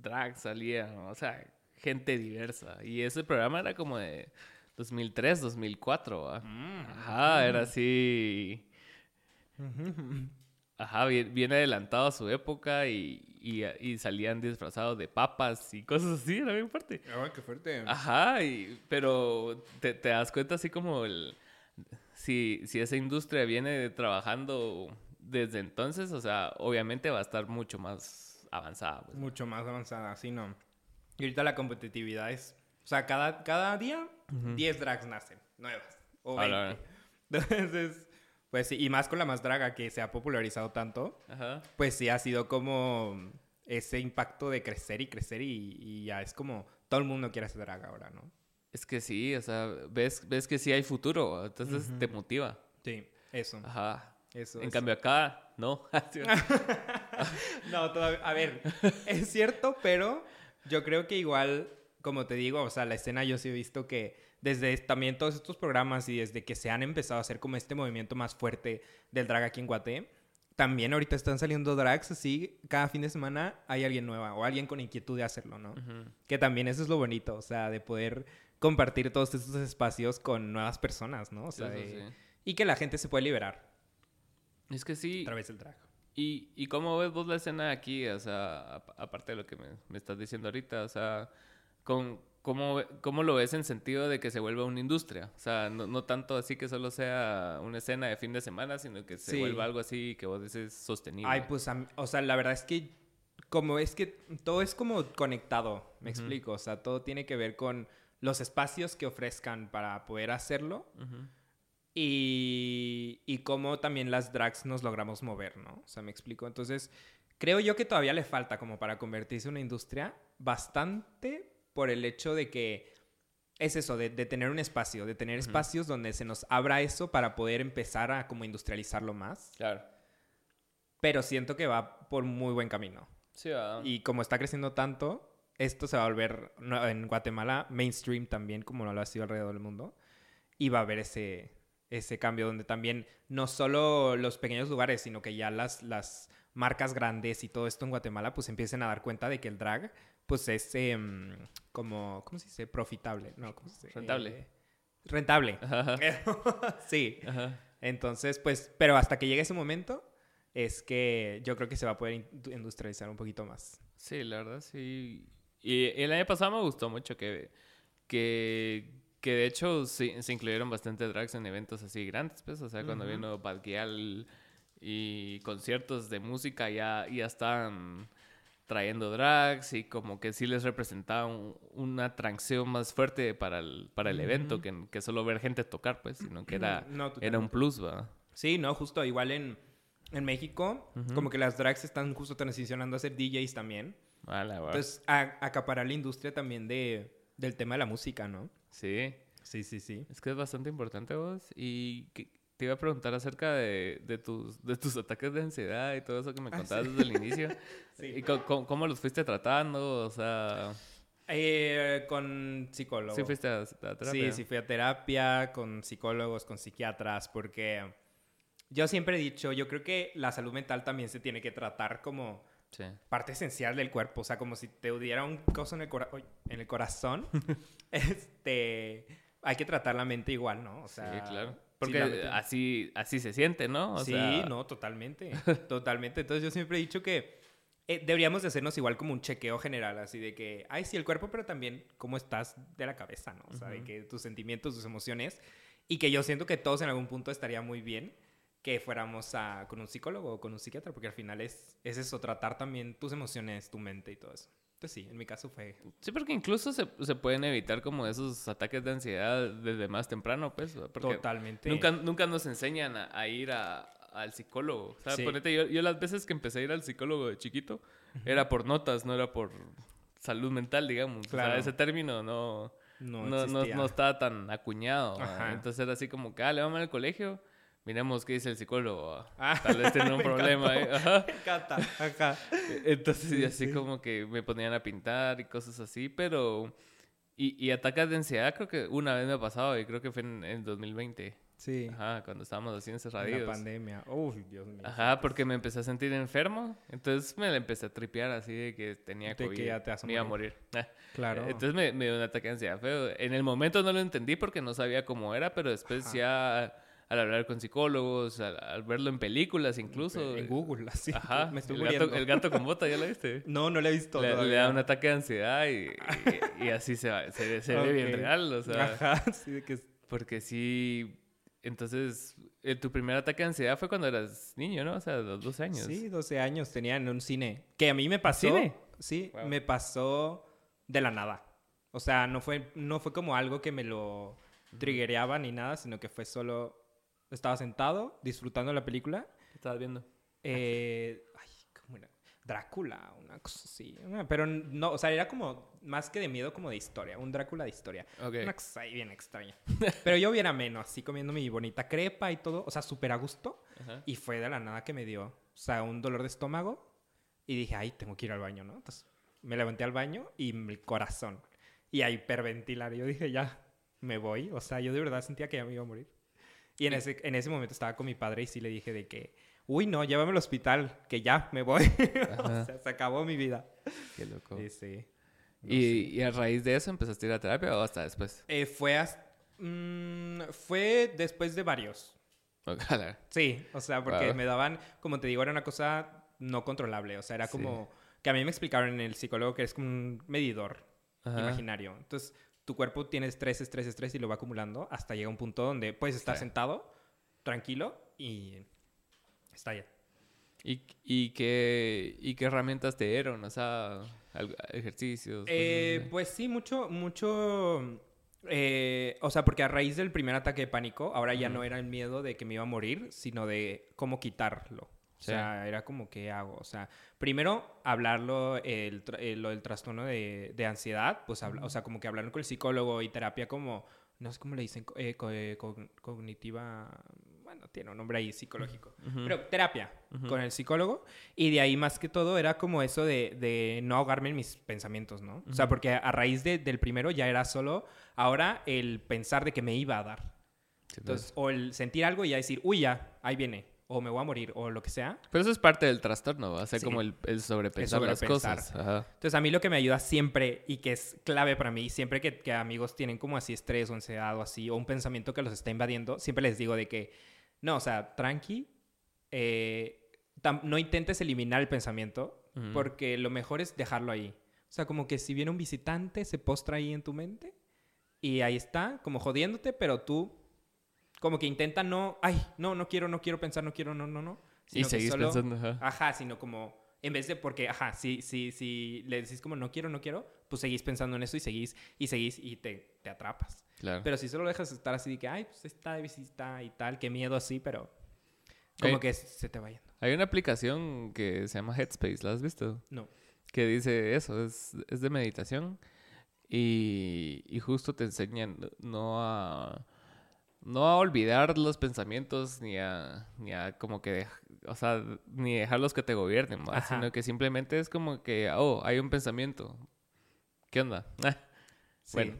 drag, salía, o sea, gente diversa. Y ese programa era como de 2003, 2004, ¿va? Mm. Ajá, era así. Ajá, bien, bien adelantado a su época y, y, y salían disfrazados de papas y cosas así, era bien fuerte. Ay, qué fuerte. Ajá, y, pero te, te das cuenta así como el... Si, si esa industria viene trabajando desde entonces, o sea, obviamente va a estar mucho más avanzada. pues. Mucho más avanzada, sí, no. Y ahorita la competitividad es... O sea, cada, cada día 10 drags nacen, nuevas. O A la 20. Entonces, pues sí, y más con la más draga que se ha popularizado tanto, Ajá. pues sí ha sido como ese impacto de crecer y crecer y, y ya es como todo el mundo quiere hacer drag ahora, ¿no? Es que sí, o sea, ves, ves que sí hay futuro, entonces te motiva. Sí, eso. Ajá. eso En eso. cambio acá, no. No, todavía, a ver, es cierto, pero yo creo que igual, como te digo, o sea, la escena yo sí he visto que desde también todos estos programas y desde que se han empezado a hacer como este movimiento más fuerte del drag aquí en Guate, también ahorita están saliendo drags así, cada fin de semana hay alguien nueva o alguien con inquietud de hacerlo, ¿no? Que también eso es lo bonito, o sea, de poder compartir todos estos espacios con nuevas personas, ¿no? O Sí, sea, de- sí. y que la gente se puede liberar Es que sí. a través del drag. ¿Y, ¿Y cómo ves vos la escena aquí? O sea, ap- aparte de lo que me, me estás diciendo ahorita, o sea, con, ¿cómo, ¿cómo lo ves en sentido de que se vuelva una industria? O sea, no, no tanto así que solo sea una escena de fin de semana, sino que se Sí. vuelva algo así que vos dices sostenible. Ay, pues, o sea, la verdad es que como es que todo es como conectado, me explico, o sea, todo tiene que ver con los espacios que ofrezcan para poder hacerlo Ujú. Y, y cómo también las drags nos logramos mover, ¿no? O sea, me explico. Entonces, creo yo que todavía le falta como para convertirse en una industria bastante por el hecho de que es eso, de, de tener un espacio, de tener espacios donde se nos abra eso para poder empezar a como industrializarlo más. Claro. Pero siento que va por muy buen camino. Sí, va. Y como está creciendo tanto, esto se va a volver en Guatemala mainstream también, como no lo ha sido alrededor del mundo. Y va a haber ese, ese cambio donde también no solo los pequeños lugares, sino que ya las, las marcas grandes y todo esto en Guatemala pues empiecen a dar cuenta de que el drag pues es em, como, ¿cómo se dice? Profitable, ¿no? ¿Cómo se dice? Rentable. Eh, rentable. Ajá. sí. Ajá. Entonces, pues, pero hasta que llegue ese momento, es que yo creo que se va a poder in- industrializar un poquito más. Sí, la verdad, sí. Y el año pasado me gustó mucho que, que, que de hecho se, se incluyeron bastante drags en eventos así grandes, pues, o sea, cuando Ujú. vino Bad Gyal y conciertos de música ya, ya estaban trayendo drags y como que sí les representaba un- una atracción más fuerte para el, para el evento que, que solo ver gente tocar, pues, sino que era, No, era un plus, ¿va? Sí, no, justo igual en, en México, como que las drags están justo transicionando a ser DJs también. La verdad. Entonces, a- acaparar la industria también de, del tema de la música, ¿no? sí. Sí, sí, sí. Es que es bastante importante vos. Y que- te iba a preguntar acerca de, de tus, de tus ataques de ansiedad y todo eso que me Ah, contabas sí. desde el inicio. Sí. ¿Y co- cómo, los fuiste tratando? O sea, Eh, con psicólogo. ¿sí fuiste a, a terapia? Sí, sí fui a terapia con psicólogos, con psiquiatras, porque yo siempre he dicho, yo creo que la salud mental también se tiene que tratar como Sí. parte esencial del cuerpo, o sea, como si te hubiera un coso en el, cora- uy, en el corazón, este, hay que tratar la mente igual, ¿no? O sea, sí, claro. Porque mente- así, así se siente, ¿no? O sí, sea, no, totalmente, totalmente. Entonces yo siempre he dicho que eh, deberíamos de hacernos igual como un chequeo general, así de que, ay, sí, el cuerpo, pero también cómo estás de la cabeza, ¿no? O sea, de que tus sentimientos, tus emociones, y que yo siento que todos en algún punto estaría muy bien que fuéramos a, con un psicólogo o con un psiquiatra, porque al final es, es eso, tratar también tus emociones, tu mente y todo eso. Entonces sí, en mi caso fue... Sí, porque incluso se, se pueden evitar como esos ataques de ansiedad desde más temprano, pues. Porque Totalmente. Nunca, nunca nos enseñan a, a ir a- al psicólogo. O sea, Sí. ponete, yo, yo las veces que empecé a ir al psicólogo de chiquito, era por notas, no era por salud mental, digamos. O Claro. sea, ese término no, No, no, no, no estaba tan acuñado. Entonces era así como que, ah, le vamos al colegio, miremos qué dice el psicólogo. Ah, Tal vez tiene un problema. encantó. ¿eh? Ajá. Me encanta. Ajá. Entonces, Sí, así sí. como que me ponían a pintar y cosas así, pero... Y, y ataques de ansiedad creo que una vez me ha pasado y creo que fue en, en 2020. Sí. Ajá, cuando estábamos así En encerraditos. la pandemia. Uy, Dios mío. Ajá, porque me empecé a sentir enfermo. Entonces me la empecé a tripear así de que tenía De que COVID. ya te me iba a morir. Ah, Claro. Entonces me, me dio un ataque de ansiedad feo. En el momento no lo entendí porque no sabía cómo era, pero después Ajá. ya al hablar con psicólogos, al, al verlo en películas incluso. En Google, así. Ajá. Me estoy el, muriendo. gato, el gato con bota, ¿ya lo viste? No, no lo he visto Le, da un ataque de ansiedad y, y- y así se, va, se, ve- se ve bien real. O sea, Ajá, sí, de que... porque sí... Entonces, eh, tu primer ataque de ansiedad fue cuando eras niño, ¿no? O sea, los 12 años. Sí, 12 años tenía en un cine. Que a mí me pasó... cine? Sí, Wow. me pasó de la nada. O sea, no fue, no fue como algo que me lo triggereaba ni nada, sino que fue solo estaba sentado disfrutando la película. ¿Qué estabas viendo? Eh, ay, ¿cómo era? Drácula, una cosa así. Pero no, o sea, era como más que de miedo, como de historia. Un Drácula de historia. Ok. Una cosa ahí bien extraña. Pero yo bien ameno, así comiendo mi bonita crepa y todo. O sea, súper a gusto. Y fue de la nada que me dio, o sea, un dolor de estómago. Y dije, ay, tengo que ir al baño, ¿no? Entonces me levanté al baño y el corazón. Y a hiperventilar. Yo dije, ya, me voy. O sea, yo de verdad sentía que ya me iba a morir. Y en ese, en ese momento estaba con mi padre y sí le dije de que, uy, no, llévame al hospital, que ya me voy. o sea, se acabó mi vida. Qué loco. Sí, sí. No ¿Y. ¿Y a raíz de eso empezaste a ir a terapia o hasta después? Eh, fue, mm, fue después de varios. Ojalá. Sí, o sea, porque Wow. me daban, como te digo, era una cosa no controlable. O sea, era Sí. como que a mí me explicaron en el psicólogo que es como un medidor Ajá. imaginario. Entonces, tu cuerpo tiene estrés, estrés, estrés y lo va acumulando hasta llega un punto donde puedes estar Sí. sentado, tranquilo y está ya. ¿Y, y, qué, ¿Y qué herramientas te dieron? O sea, ejercicios. Eh, pues sí, mucho, mucho. eh, o sea, porque a raíz del primer ataque de pánico, ahora ya no era el miedo de que me iba a morir, sino de cómo quitarlo. O Sí. sea, era como, ¿qué hago? O sea, primero hablarlo, el, tra- eh, lo del trastorno de, de ansiedad, pues, habla- o sea, como que hablar con el psicólogo y terapia como, no sé cómo le dicen, eh, co- eh, cogn- cognitiva, bueno, tiene un nombre ahí psicológico. Ujú. Pero terapia Ujú. con el psicólogo. Y de ahí más que todo era como eso de, de no ahogarme en mis pensamientos, ¿no? O sea, porque a raíz de- del primero ya era solo ahora el pensar de que me iba a dar. Sí. Entonces, o el sentir algo y ya decir, uy, ya, ahí viene. O me voy a morir, o lo que sea. Pero eso es parte del trastorno, o sea, Sí. como el, el sobrepensar El las sobrepensar. cosas. Ajá. Entonces, a mí lo que me ayuda siempre y que es clave para mí, siempre que, que amigos tienen como así estrés o ansiedad o así, o un pensamiento que los está invadiendo, siempre les digo de que, no, o sea, tranqui, eh, tam- no intentes eliminar el pensamiento, Ujú. porque lo mejor es dejarlo ahí. O sea, como que si viene un visitante, se postra ahí en tu mente y ahí está, como jodiéndote, pero tú como que intenta no, ay, no, no quiero, no quiero pensar, no quiero, no, no, no. Y Sino que seguís solo- pensando, ajá. Ajá, sino como, en vez de porque, ajá, si, si, si le decís como no quiero, no quiero, pues seguís pensando en eso y seguís y seguís y te, te atrapas. Claro. Pero si solo dejas estar así de que, ay, pues está de visita y tal, qué miedo así, pero como Eh. que se te va yendo. Hay una aplicación que se llama Headspace, ¿la has visto? No. Que dice eso, es, es de meditación y, y justo te enseñan no a, no a olvidar los pensamientos ni a, ni a como que, o sea, ni dejarlos que te gobiernen. Ajá. sino que simplemente es como que, oh, hay un pensamiento. ¿Qué onda? Ah, Sí. Bueno,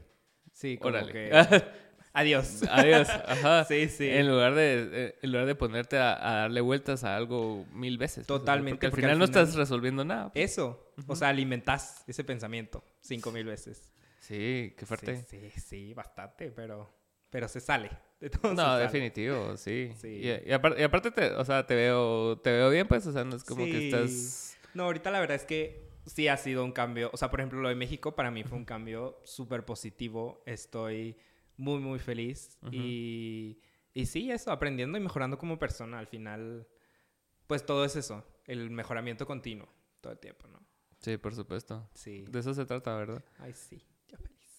Sí, como órale. que... Adiós. Adiós. Ajá. Sí, sí. En lugar de, eh, en lugar de ponerte a, a darle vueltas a algo mil veces. pues, Totalmente, Porque al final al no estás resolviendo nada. pues. Eso. O sea, alimentás ese pensamiento cinco mil veces. Sí, qué fuerte. Sí, sí, sí, bastante, pero, pero se sale. De todo No, definitivo, sí. Sí. Y, y apar- y aparte, te, o sea, te veo, te veo bien, pues, o sea, no es como que estás... No, ahorita la verdad es que sí ha sido un cambio. O sea, por ejemplo, lo de México para mí fue un cambio súper positivo. Estoy muy, muy feliz. Y, y sí, eso, aprendiendo y mejorando como persona. Al final, pues todo es eso, el mejoramiento continuo todo el tiempo, ¿no? Sí, por supuesto. Sí. De eso se trata, ¿verdad? Ay, sí.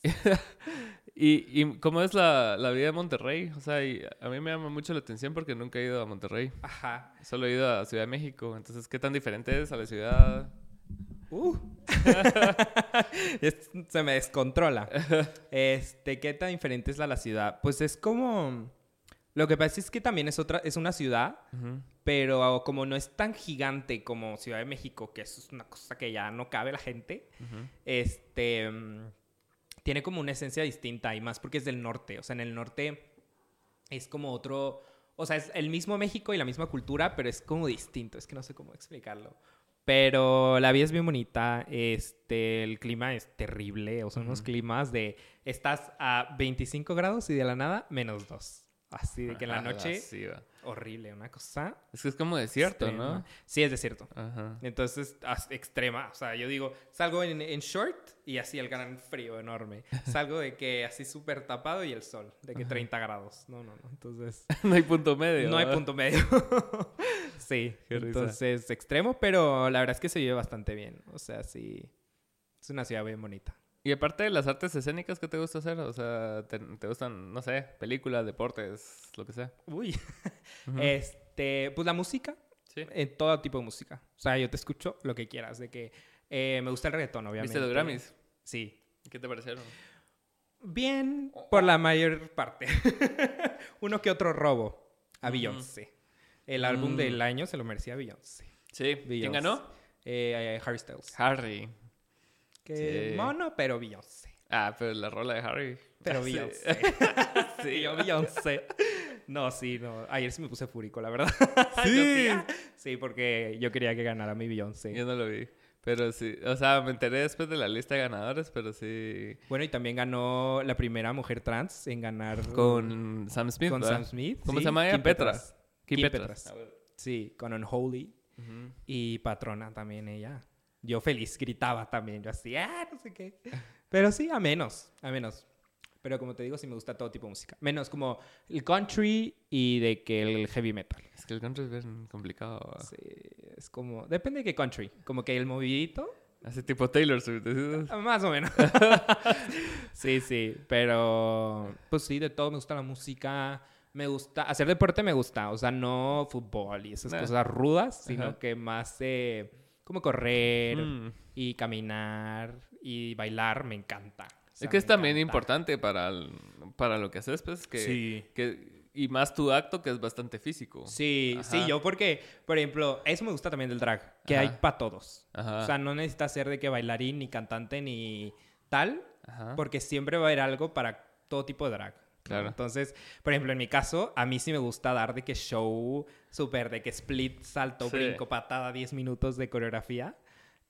¿Y, y cómo es la, la vida de Monterrey? O sea, y a mí me llama mucho la atención porque nunca he ido a Monterrey. Ajá. Solo he ido a Ciudad de México. Entonces, ¿qué tan diferente es a la ciudad? Uh. Es- se me descontrola. Este, ¿qué tan diferente es la, la ciudad? Pues es como. Lo que pasa es que también es otra, es una ciudad, pero como no es tan gigante como Ciudad de México, que eso es una cosa que ya no cabe la gente, este mm, tiene como una esencia distinta y más porque es del norte. O sea, en el norte es como otro. O sea, es el mismo México y la misma cultura, pero es como distinto. Es que no sé cómo explicarlo. Pero la vida es bien bonita. Este, el clima es terrible. O sea, unos Ujú. climas de. Estás a 25 grados y de la nada, menos 2. Así de que en la noche, horrible. Una cosa. Es que es como desierto, extrema. ¿no? Sí, es desierto. Ajá. Entonces, extrema. O sea, yo digo, salgo en, en short y así el gran frío enorme. Salgo de que así súper tapado y el sol, de que Ajá. 30 grados. No, no, no. Entonces, no hay punto medio. no hay punto medio. sí, Qué risa. entonces extremo, pero la verdad es que se vive bastante bien. O sea, sí, es una ciudad bien bonita. Y aparte de las artes escénicas, ¿qué te gusta hacer? O sea, ¿te, te gustan, no sé, películas, deportes, lo que sea? Uy. Este, pues la música, Sí. en todo tipo de música. O sea, yo te escucho lo que quieras, de que eh, me gusta el reggaetón, obviamente. ¿Viste los Grammys? Sí. ¿Qué te parecieron? Bien, por la mayor parte. Uno que otro robo a. Beyoncé. El álbum Mm. del año se lo merecía Beyoncé. Sí. Beyoncé. ¿Quién ganó? Eh, Harry Styles. Harry. Que Sí. mono, pero Beyoncé. Ah, pero la rola de Harry. Pero Sí. Beyoncé. sí, yo Beyoncé. No, sí, no. Ayer sí me puse fúrico, la verdad. Sí. Yo Sí, porque yo quería que ganara mi Beyoncé. Yo no lo vi. Pero sí, o sea, me enteré después de la lista de ganadores, pero sí. Bueno, y también ganó la primera mujer trans en ganar Con Sam Smith. con ¿verdad? Sam Smith. ¿Cómo sí, se llama ella? Kim Petra. Petras. Kim Kim Petras. Petras. Ah, bueno. Sí, con Unholy. Ujú. Y Patrona también ella. Yo feliz, gritaba también. Yo así, ah, no sé qué. Pero sí, a menos, a menos. Pero como te digo, sí me gusta todo tipo de música. Menos como el country y de que el heavy metal. Es que el country es bien complicado. Sí, es como, depende de qué country. Como que el movidito, Así tipo Taylor Swift. ¿sí? ah, más o menos. sí, sí, pero pues sí, de todo me gusta la música. Me gusta, hacer deporte me gusta, o sea, no fútbol y esas Nah. cosas rudas, sino Ajá. que más eh, como correr Mm. y caminar y bailar me encanta. O sea, Es que es también encanta. importante para, el- para lo que haces, pues, que, Sí. que... Y más tu acto, que es bastante físico. Sí, sí, yo porque, por ejemplo, eso me gusta también del drag, que Ajá. hay para todos. Ajá. O sea, no necesitas ser de que bailarín, ni cantante, ni tal, Ajá. porque siempre va a haber algo para todo tipo de drag. Claro. Entonces, por ejemplo, en mi caso, a mí sí me gusta dar de que show súper, de que split, salto, Sí. brinco, patada, 10 minutos de coreografía.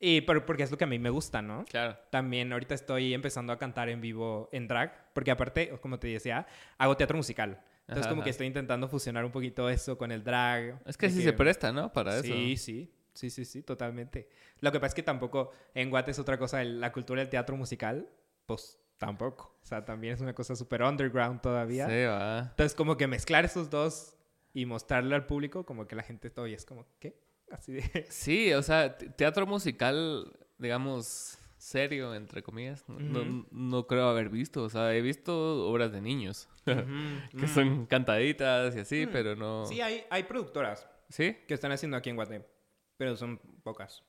Y por- porque es lo que a mí me gusta, ¿no? Claro. También ahorita estoy empezando a cantar en vivo en drag, porque aparte, como te decía, hago teatro musical. Entonces Ajá, como que ajá. estoy intentando fusionar un poquito eso con el drag. Es que sí se presta, ¿no? Para eso. Sí, sí, sí, sí, sí, totalmente. Lo que pasa es que tampoco en Guate es otra cosa, la cultura del teatro musical, pues tampoco. O sea, también es una cosa súper underground todavía. Sí, va. Entonces como que mezclar esos dos y mostrarle al público, como que la gente todavía es como, ¿qué? Así de... Sí, o sea, te- teatro musical, digamos, serio, entre comillas, no- no, creo haber visto. O sea, he visto obras de niños, que mm. son cantaditas y así, Mm. pero no... Sí, hay, hay productoras ¿Sí? que están haciendo aquí en Guate, pero son pocas.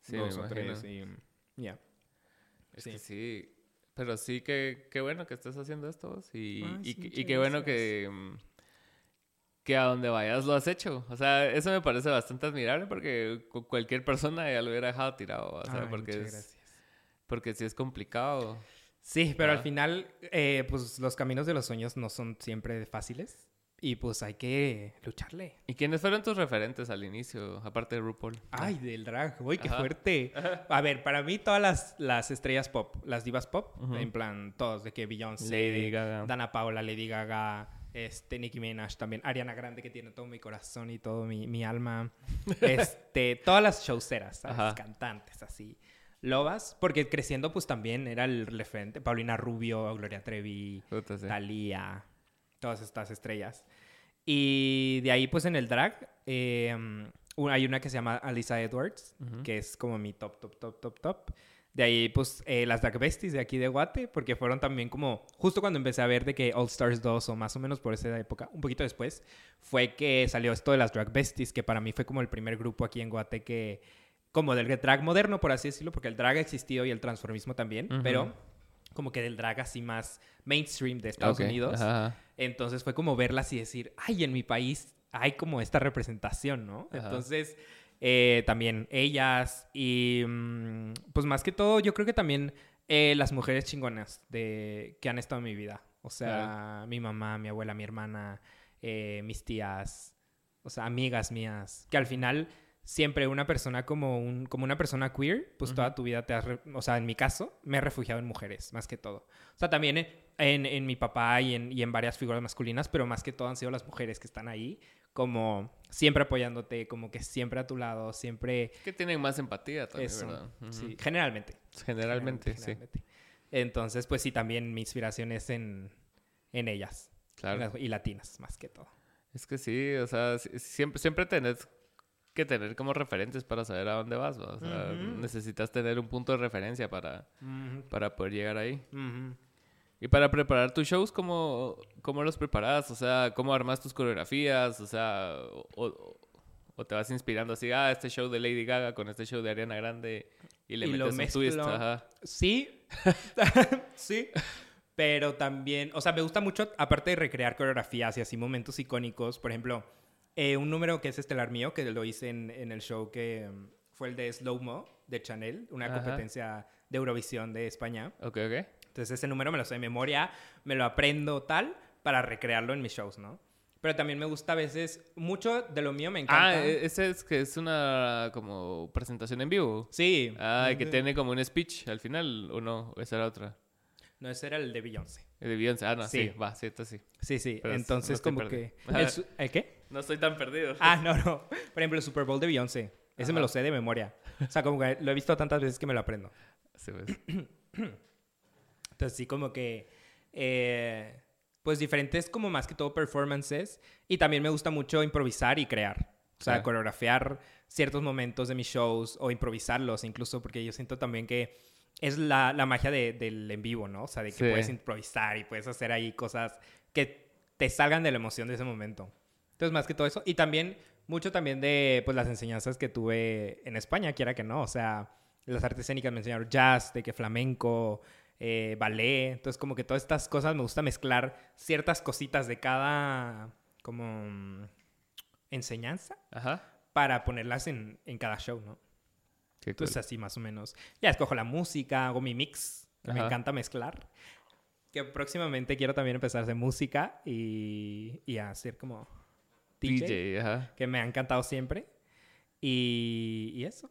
Sí, dos me o tres y... Ya. Es Sí. que sí. Pero sí que qué bueno que estés haciendo esto. Y, Ay, y, sí, qué bueno que, mm, que a donde vayas lo has hecho. O sea, eso me parece bastante admirable porque cu- cualquier persona ya lo hubiera dejado tirado. O sea, Ay, porque, es, gracias. porque sí es complicado. Sí, pero al Ah. final, eh, pues los caminos de los sueños no son siempre fáciles y pues hay que lucharle. ¿Y quiénes fueron tus referentes al inicio, aparte de RuPaul? Ay, del drag, uy, qué Ajá. fuerte. A ver, para mí todas las, las estrellas pop, las divas pop, en plan, todos, de que Beyoncé, Lady Gaga. Dana Paola, Lady Gaga, este, Nicki Minaj también, Ariana Grande que tiene todo mi corazón y todo mi, mi alma, este, todas las showceras. Ajá. Cantantes así. Lobas, porque creciendo pues también era el referente, Paulina Rubio, Gloria Trevi. Thalía, todas estas estrellas. Y de ahí, pues en el drag, eh, hay una que se llama Alisa Edwards, Ujú. que es como mi top, top, top, top, top. De ahí, pues, eh, las Drag Besties de aquí de Guate, porque fueron también como, justo cuando empecé a ver de que All Stars 2 o más o menos por esa época, un poquito después, fue que salió esto de las Drag Besties, que para mí fue como el primer grupo aquí en Guate que, como del drag moderno, por así decirlo, porque el drag ha existido y el transformismo también, Ujú. pero como que del drag así más mainstream de Estados Ok, Unidos. ajá, ajá. Entonces fue como verlas y decir, ay, en mi país hay como esta representación, ¿no? Ajá. Entonces, eh, también ellas y mm, pues más que todo, yo creo que también eh, las mujeres chingonas de, que han estado en mi vida. O sea, mi mamá, mi abuela, mi hermana, eh, mis tías, o sea, amigas mías, que al final siempre una persona como, un, como una persona queer, pues toda tu vida te has, o sea, en mi caso, me he refugiado en mujeres, más que todo. O sea, también en, en, mi papá y en, y en varias figuras masculinas, pero más que todo han sido las mujeres que están ahí, como siempre apoyándote, como que siempre a tu lado, siempre... Que tienen más empatía también, Eso, ¿verdad? Sí, generalmente. Generalmente, sí. generalmente. Entonces, pues sí, también mi inspiración es en, en ellas. Claro. En las- Y latinas, más que todo. Es que sí, o sea, si- siempre, siempre tenés que tener como referentes para saber a dónde vas, ¿va? O sea, necesitas tener un punto de referencia para, para poder llegar ahí. ujú. Y para preparar tus shows, ¿cómo, cómo los preparas? O sea, ¿cómo armas tus coreografías? O sea, o, o- te vas inspirando así, ah, este show de Lady Gaga con este show de Ariana Grande y le Y lo metes un twist. Ajá. Sí, sí, pero también, o sea, me gusta mucho, aparte de recrear coreografías y así momentos icónicos, por ejemplo, eh, un número que es estelar mío, que lo hice en, en el show que mm, fue el de Slow Mo de Chanel, una Ajá. competencia de Eurovisión de España. Ok, ok. Entonces ese número me lo sé de memoria, me lo aprendo tal para recrearlo en mis shows, ¿no? Pero también me gusta a veces, mucho de lo mío me encanta. Ah, ese es que es una como presentación en vivo. sí. Ah, que tiene como un speech al final, ¿o no? ¿O esa era otra? No, ese era el de Beyoncé. El de Beyoncé. Ah, no, sí, Sí. va, sí, esto sí. Sí, sí. Pero es- no Entonces estoy como que... ¿El, ¿el qué? No estoy tan perdido. Ah, no, no. Por ejemplo, el Super Bowl de Beyoncé. Ese me Ajá. lo sé de memoria. O sea, como que lo he visto tantas veces que me lo aprendo. Sí, pues. Entonces, sí, como que. eh, pues diferentes, como más que todo performances. Y también me gusta mucho improvisar y crear. O sea, coreografiar ciertos momentos de mis shows o improvisarlos, incluso, porque yo siento también que es la, la magia de- del en vivo, ¿no? O sea, de que Sí. puedes improvisar y puedes hacer ahí cosas que te salgan de la emoción de ese momento. Entonces, más que todo eso. Y también, mucho también de pues, las enseñanzas que tuve en España, quiera que no. O sea, las artes escénicas me enseñaron jazz, de que flamenco, eh, ballet. Entonces, como que todas estas cosas me gusta mezclar ciertas cositas de cada, como, mm, enseñanza Ajá. para ponerlas en, en cada show, ¿no? Qué cool. Entonces, así más o menos. Ya escojo la música, hago mi mix. que Me Ajá. encanta mezclar. Que próximamente quiero también empezar a hacer música y, y a hacer como DJ, DJ, ajá. que me ha encantado siempre. Y, y eso.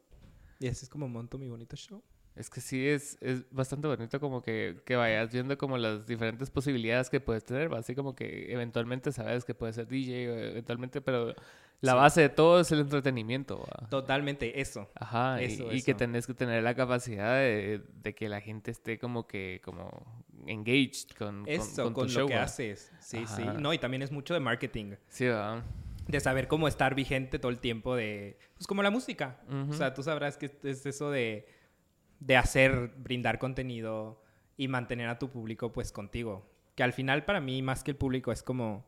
Y así es como monto mi bonito show. Es que sí, es, es bastante bonito como que, que vayas viendo como las diferentes posibilidades que puedes tener, ¿va? así como que eventualmente sabes que puedes ser DJ, eventualmente, pero la Sí. base de todo es el entretenimiento, ¿va? Totalmente, eso. Ajá, y- Eso, y, que eso. tenés que tener la capacidad de, de que la gente esté como que, como engaged con, con- Eso, con, con, tu lo show, que ¿va? haces. Sí, sí. No, y también es mucho de marketing. Sí, ¿va? De saber cómo estar vigente todo el tiempo de... Pues como la música. O sea, tú sabrás que es eso de, de hacer, brindar contenido y mantener a tu público pues contigo. Que al final para mí más que el público es como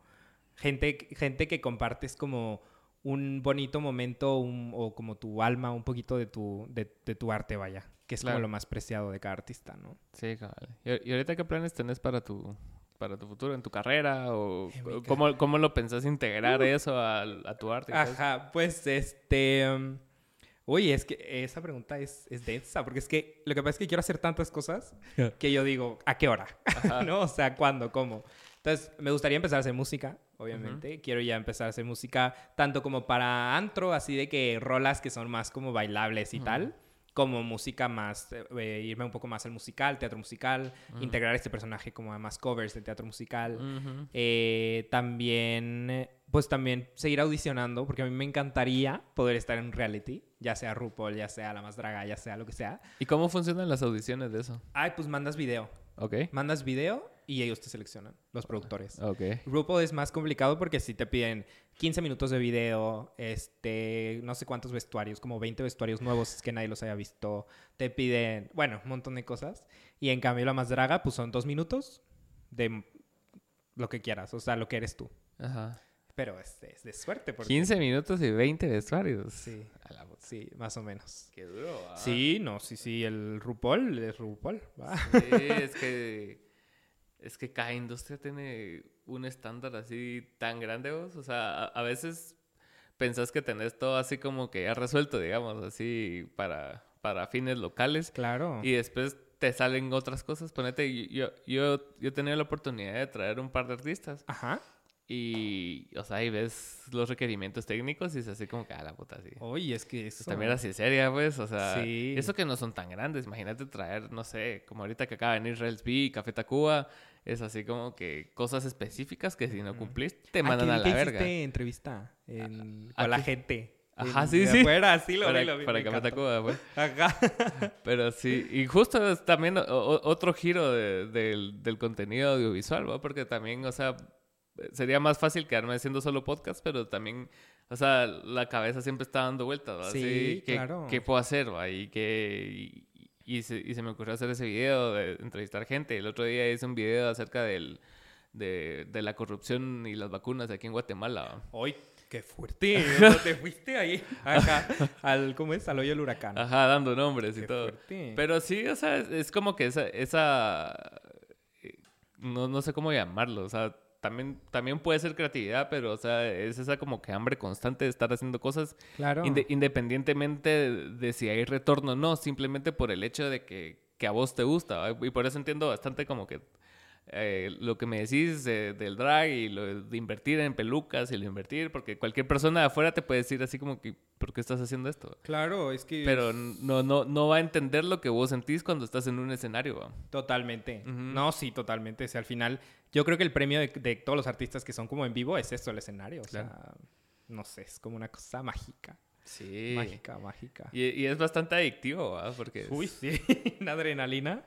gente, gente que compartes como un bonito momento un- o como tu alma, un poquito de tu, de, de tu arte, vaya. Que es Claro. como lo más preciado de cada artista, ¿no? Sí, cabal. ¿Y, ahorita qué planes tenés para tu, para tu futuro, en tu carrera? ¿O cómo, cómo lo pensás integrar eso a, a tu arte? Ajá, pues este... um, Uy, es que esa pregunta es, es densa, porque es que lo que pasa es que quiero hacer tantas cosas que yo digo, ¿a qué hora? ¿No? O sea, ¿cuándo? ¿Cómo? Entonces, me gustaría empezar a hacer música, obviamente. Quiero ya empezar a hacer música tanto como para antro, así de que rolas que son más como bailables y Ujú. tal, como música más, eh, eh, irme un poco más al musical, teatro musical, integrar este personaje como a más covers de teatro musical. Eh, también, pues también seguir audicionando, porque a mí me encantaría poder estar en reality, ya sea RuPaul, ya sea La Más Draga, ya sea lo que sea. ¿Y cómo funcionan las audiciones de eso? Ay, pues mandas video. Ok. Mandas video y ellos te seleccionan, los productores. Ok. RuPaul es más complicado porque si te piden 15 minutos de video, este, no sé cuántos vestuarios, como 20 vestuarios nuevos que nadie los haya visto. Te piden, bueno, un montón de cosas. Y en cambio la más draga, pues son dos minutos de lo que quieras, o sea, lo que eres tú. Ajá. Pero es, es de suerte porque... 15 minutos y 20 vestuarios. Sí, A la sí, más o menos. Qué duro, ¿va? Sí, no, sí, sí, el RuPaul es RuPaul. va. Sí, es que... Es que cada industria tiene un estándar así tan grande, vos. O sea, a, a veces pensás que tenés todo así como que ya resuelto, digamos, así para, para fines locales. Claro. Y después te salen otras cosas. Ponete, yo, yo, yo he tenido la oportunidad de traer un par de artistas. Ajá. Y, o sea, ahí ves los requerimientos técnicos y es así como que a la puta, así. Oye, es que eso... Esta mierda así seria, pues, o sea, Sí. eso que no son tan grandes. Imagínate traer, no sé, como ahorita que acaba de venir Rails B, Café Tacuba, es así como que cosas específicas que si no cumplís te mandan Ah, a que la que verga. entrevista en- ¿A con la qué? gente. Ajá, En- sí, de sí. Afuera, sí, lo para vi, lo vi. para me Café encantó. Tacuba, pues. Ajá. Pero sí, y justo es también o- otro giro de- del, del contenido audiovisual, ¿va? Porque también, o sea, sería más fácil quedarme haciendo solo podcast, pero también o sea, la cabeza siempre está dando vueltas. Sí, Así, ¿qué, claro. ¿Qué puedo hacer, va? Y, y, y se, y se me ocurrió hacer ese video de entrevistar gente. El otro día hice un video acerca del, de, de la corrupción y las vacunas aquí en Guatemala. Hoy, qué fuerte. ¿no? te fuiste ahí acá, al, ¿cómo es? Al hoyo del huracán. Ajá, dando nombres y Qué todo. fuerte. Pero sí, o sea, es, es como que esa... esa eh, no, no sé cómo llamarlo, o sea, también, también puede ser creatividad, pero, o sea, es esa como que hambre constante de estar haciendo cosas claro. inde- independientemente de, de si hay retorno o no, simplemente por el hecho de que, que a vos te gusta. ¿va? Y por eso entiendo bastante como que eh, lo que me decís de- del drag y lo de invertir en pelucas y lo de invertir, porque cualquier persona de afuera te puede decir así como que, ¿por qué estás haciendo esto? Claro, es que... Pero no, no, no va a entender lo que vos sentís cuando estás en un escenario. ¿va? Totalmente. No, sí, totalmente. O sea, al final, yo creo que el premio de, de todos los artistas que son como en vivo es eso, el escenario. O sea, no sé, es como una cosa mágica. Sí. Mágica, mágica. Y, y es bastante adictivo, ¿va? Porque, es- Uy, sí, una adrenalina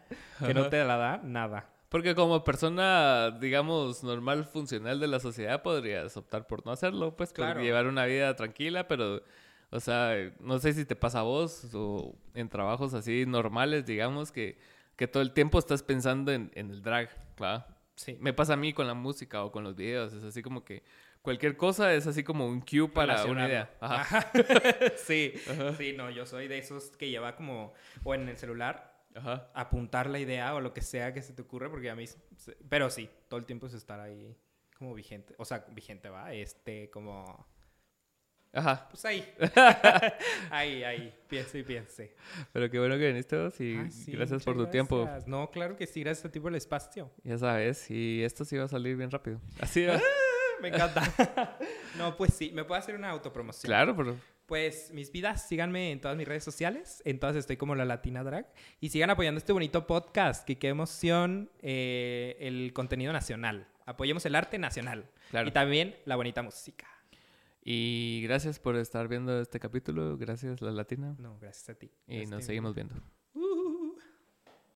que no te la da nada. Porque como persona, digamos, normal, funcional de la sociedad, podrías optar por no hacerlo, pues, por Claro. llevar una vida tranquila, pero, o sea, no sé si te pasa a vos o en trabajos así normales, digamos, que, que todo el tiempo estás pensando en, en el drag, ¿va? Sí. Me pasa a mí con la música o con los videos, es así como que cualquier cosa es así como un cue para una idea. Ajá. Ajá. sí, sí, no, yo soy de esos que lleva como, o en el celular, Ajá. apuntar la idea o lo que sea que se te ocurre, porque a mí, pero sí, todo el tiempo es estar ahí como vigente, o sea, vigente va, este, como, Ajá. pues ahí, ahí, ahí, piense y piense. Pero qué bueno que viniste y Ay, sí, gracias por tu muchas tiempo. gracias. No, claro que sí, gracias a ti por el espacio. Ya sabes, y esto sí va a salir bien rápido. Así va. Me encanta. no, pues sí, me puedo hacer una autopromoción. claro, pero Pues mis vidas, síganme en todas mis redes sociales. En todas estoy como la Latina Drag. Y sigan apoyando este bonito podcast. Que qué emoción eh, el contenido nacional. Apoyemos el arte nacional. Claro. Y también la bonita música. Y gracias por estar viendo este capítulo. Gracias, La Latina. No, gracias a ti. Y Gracias, nos seguimos viendo.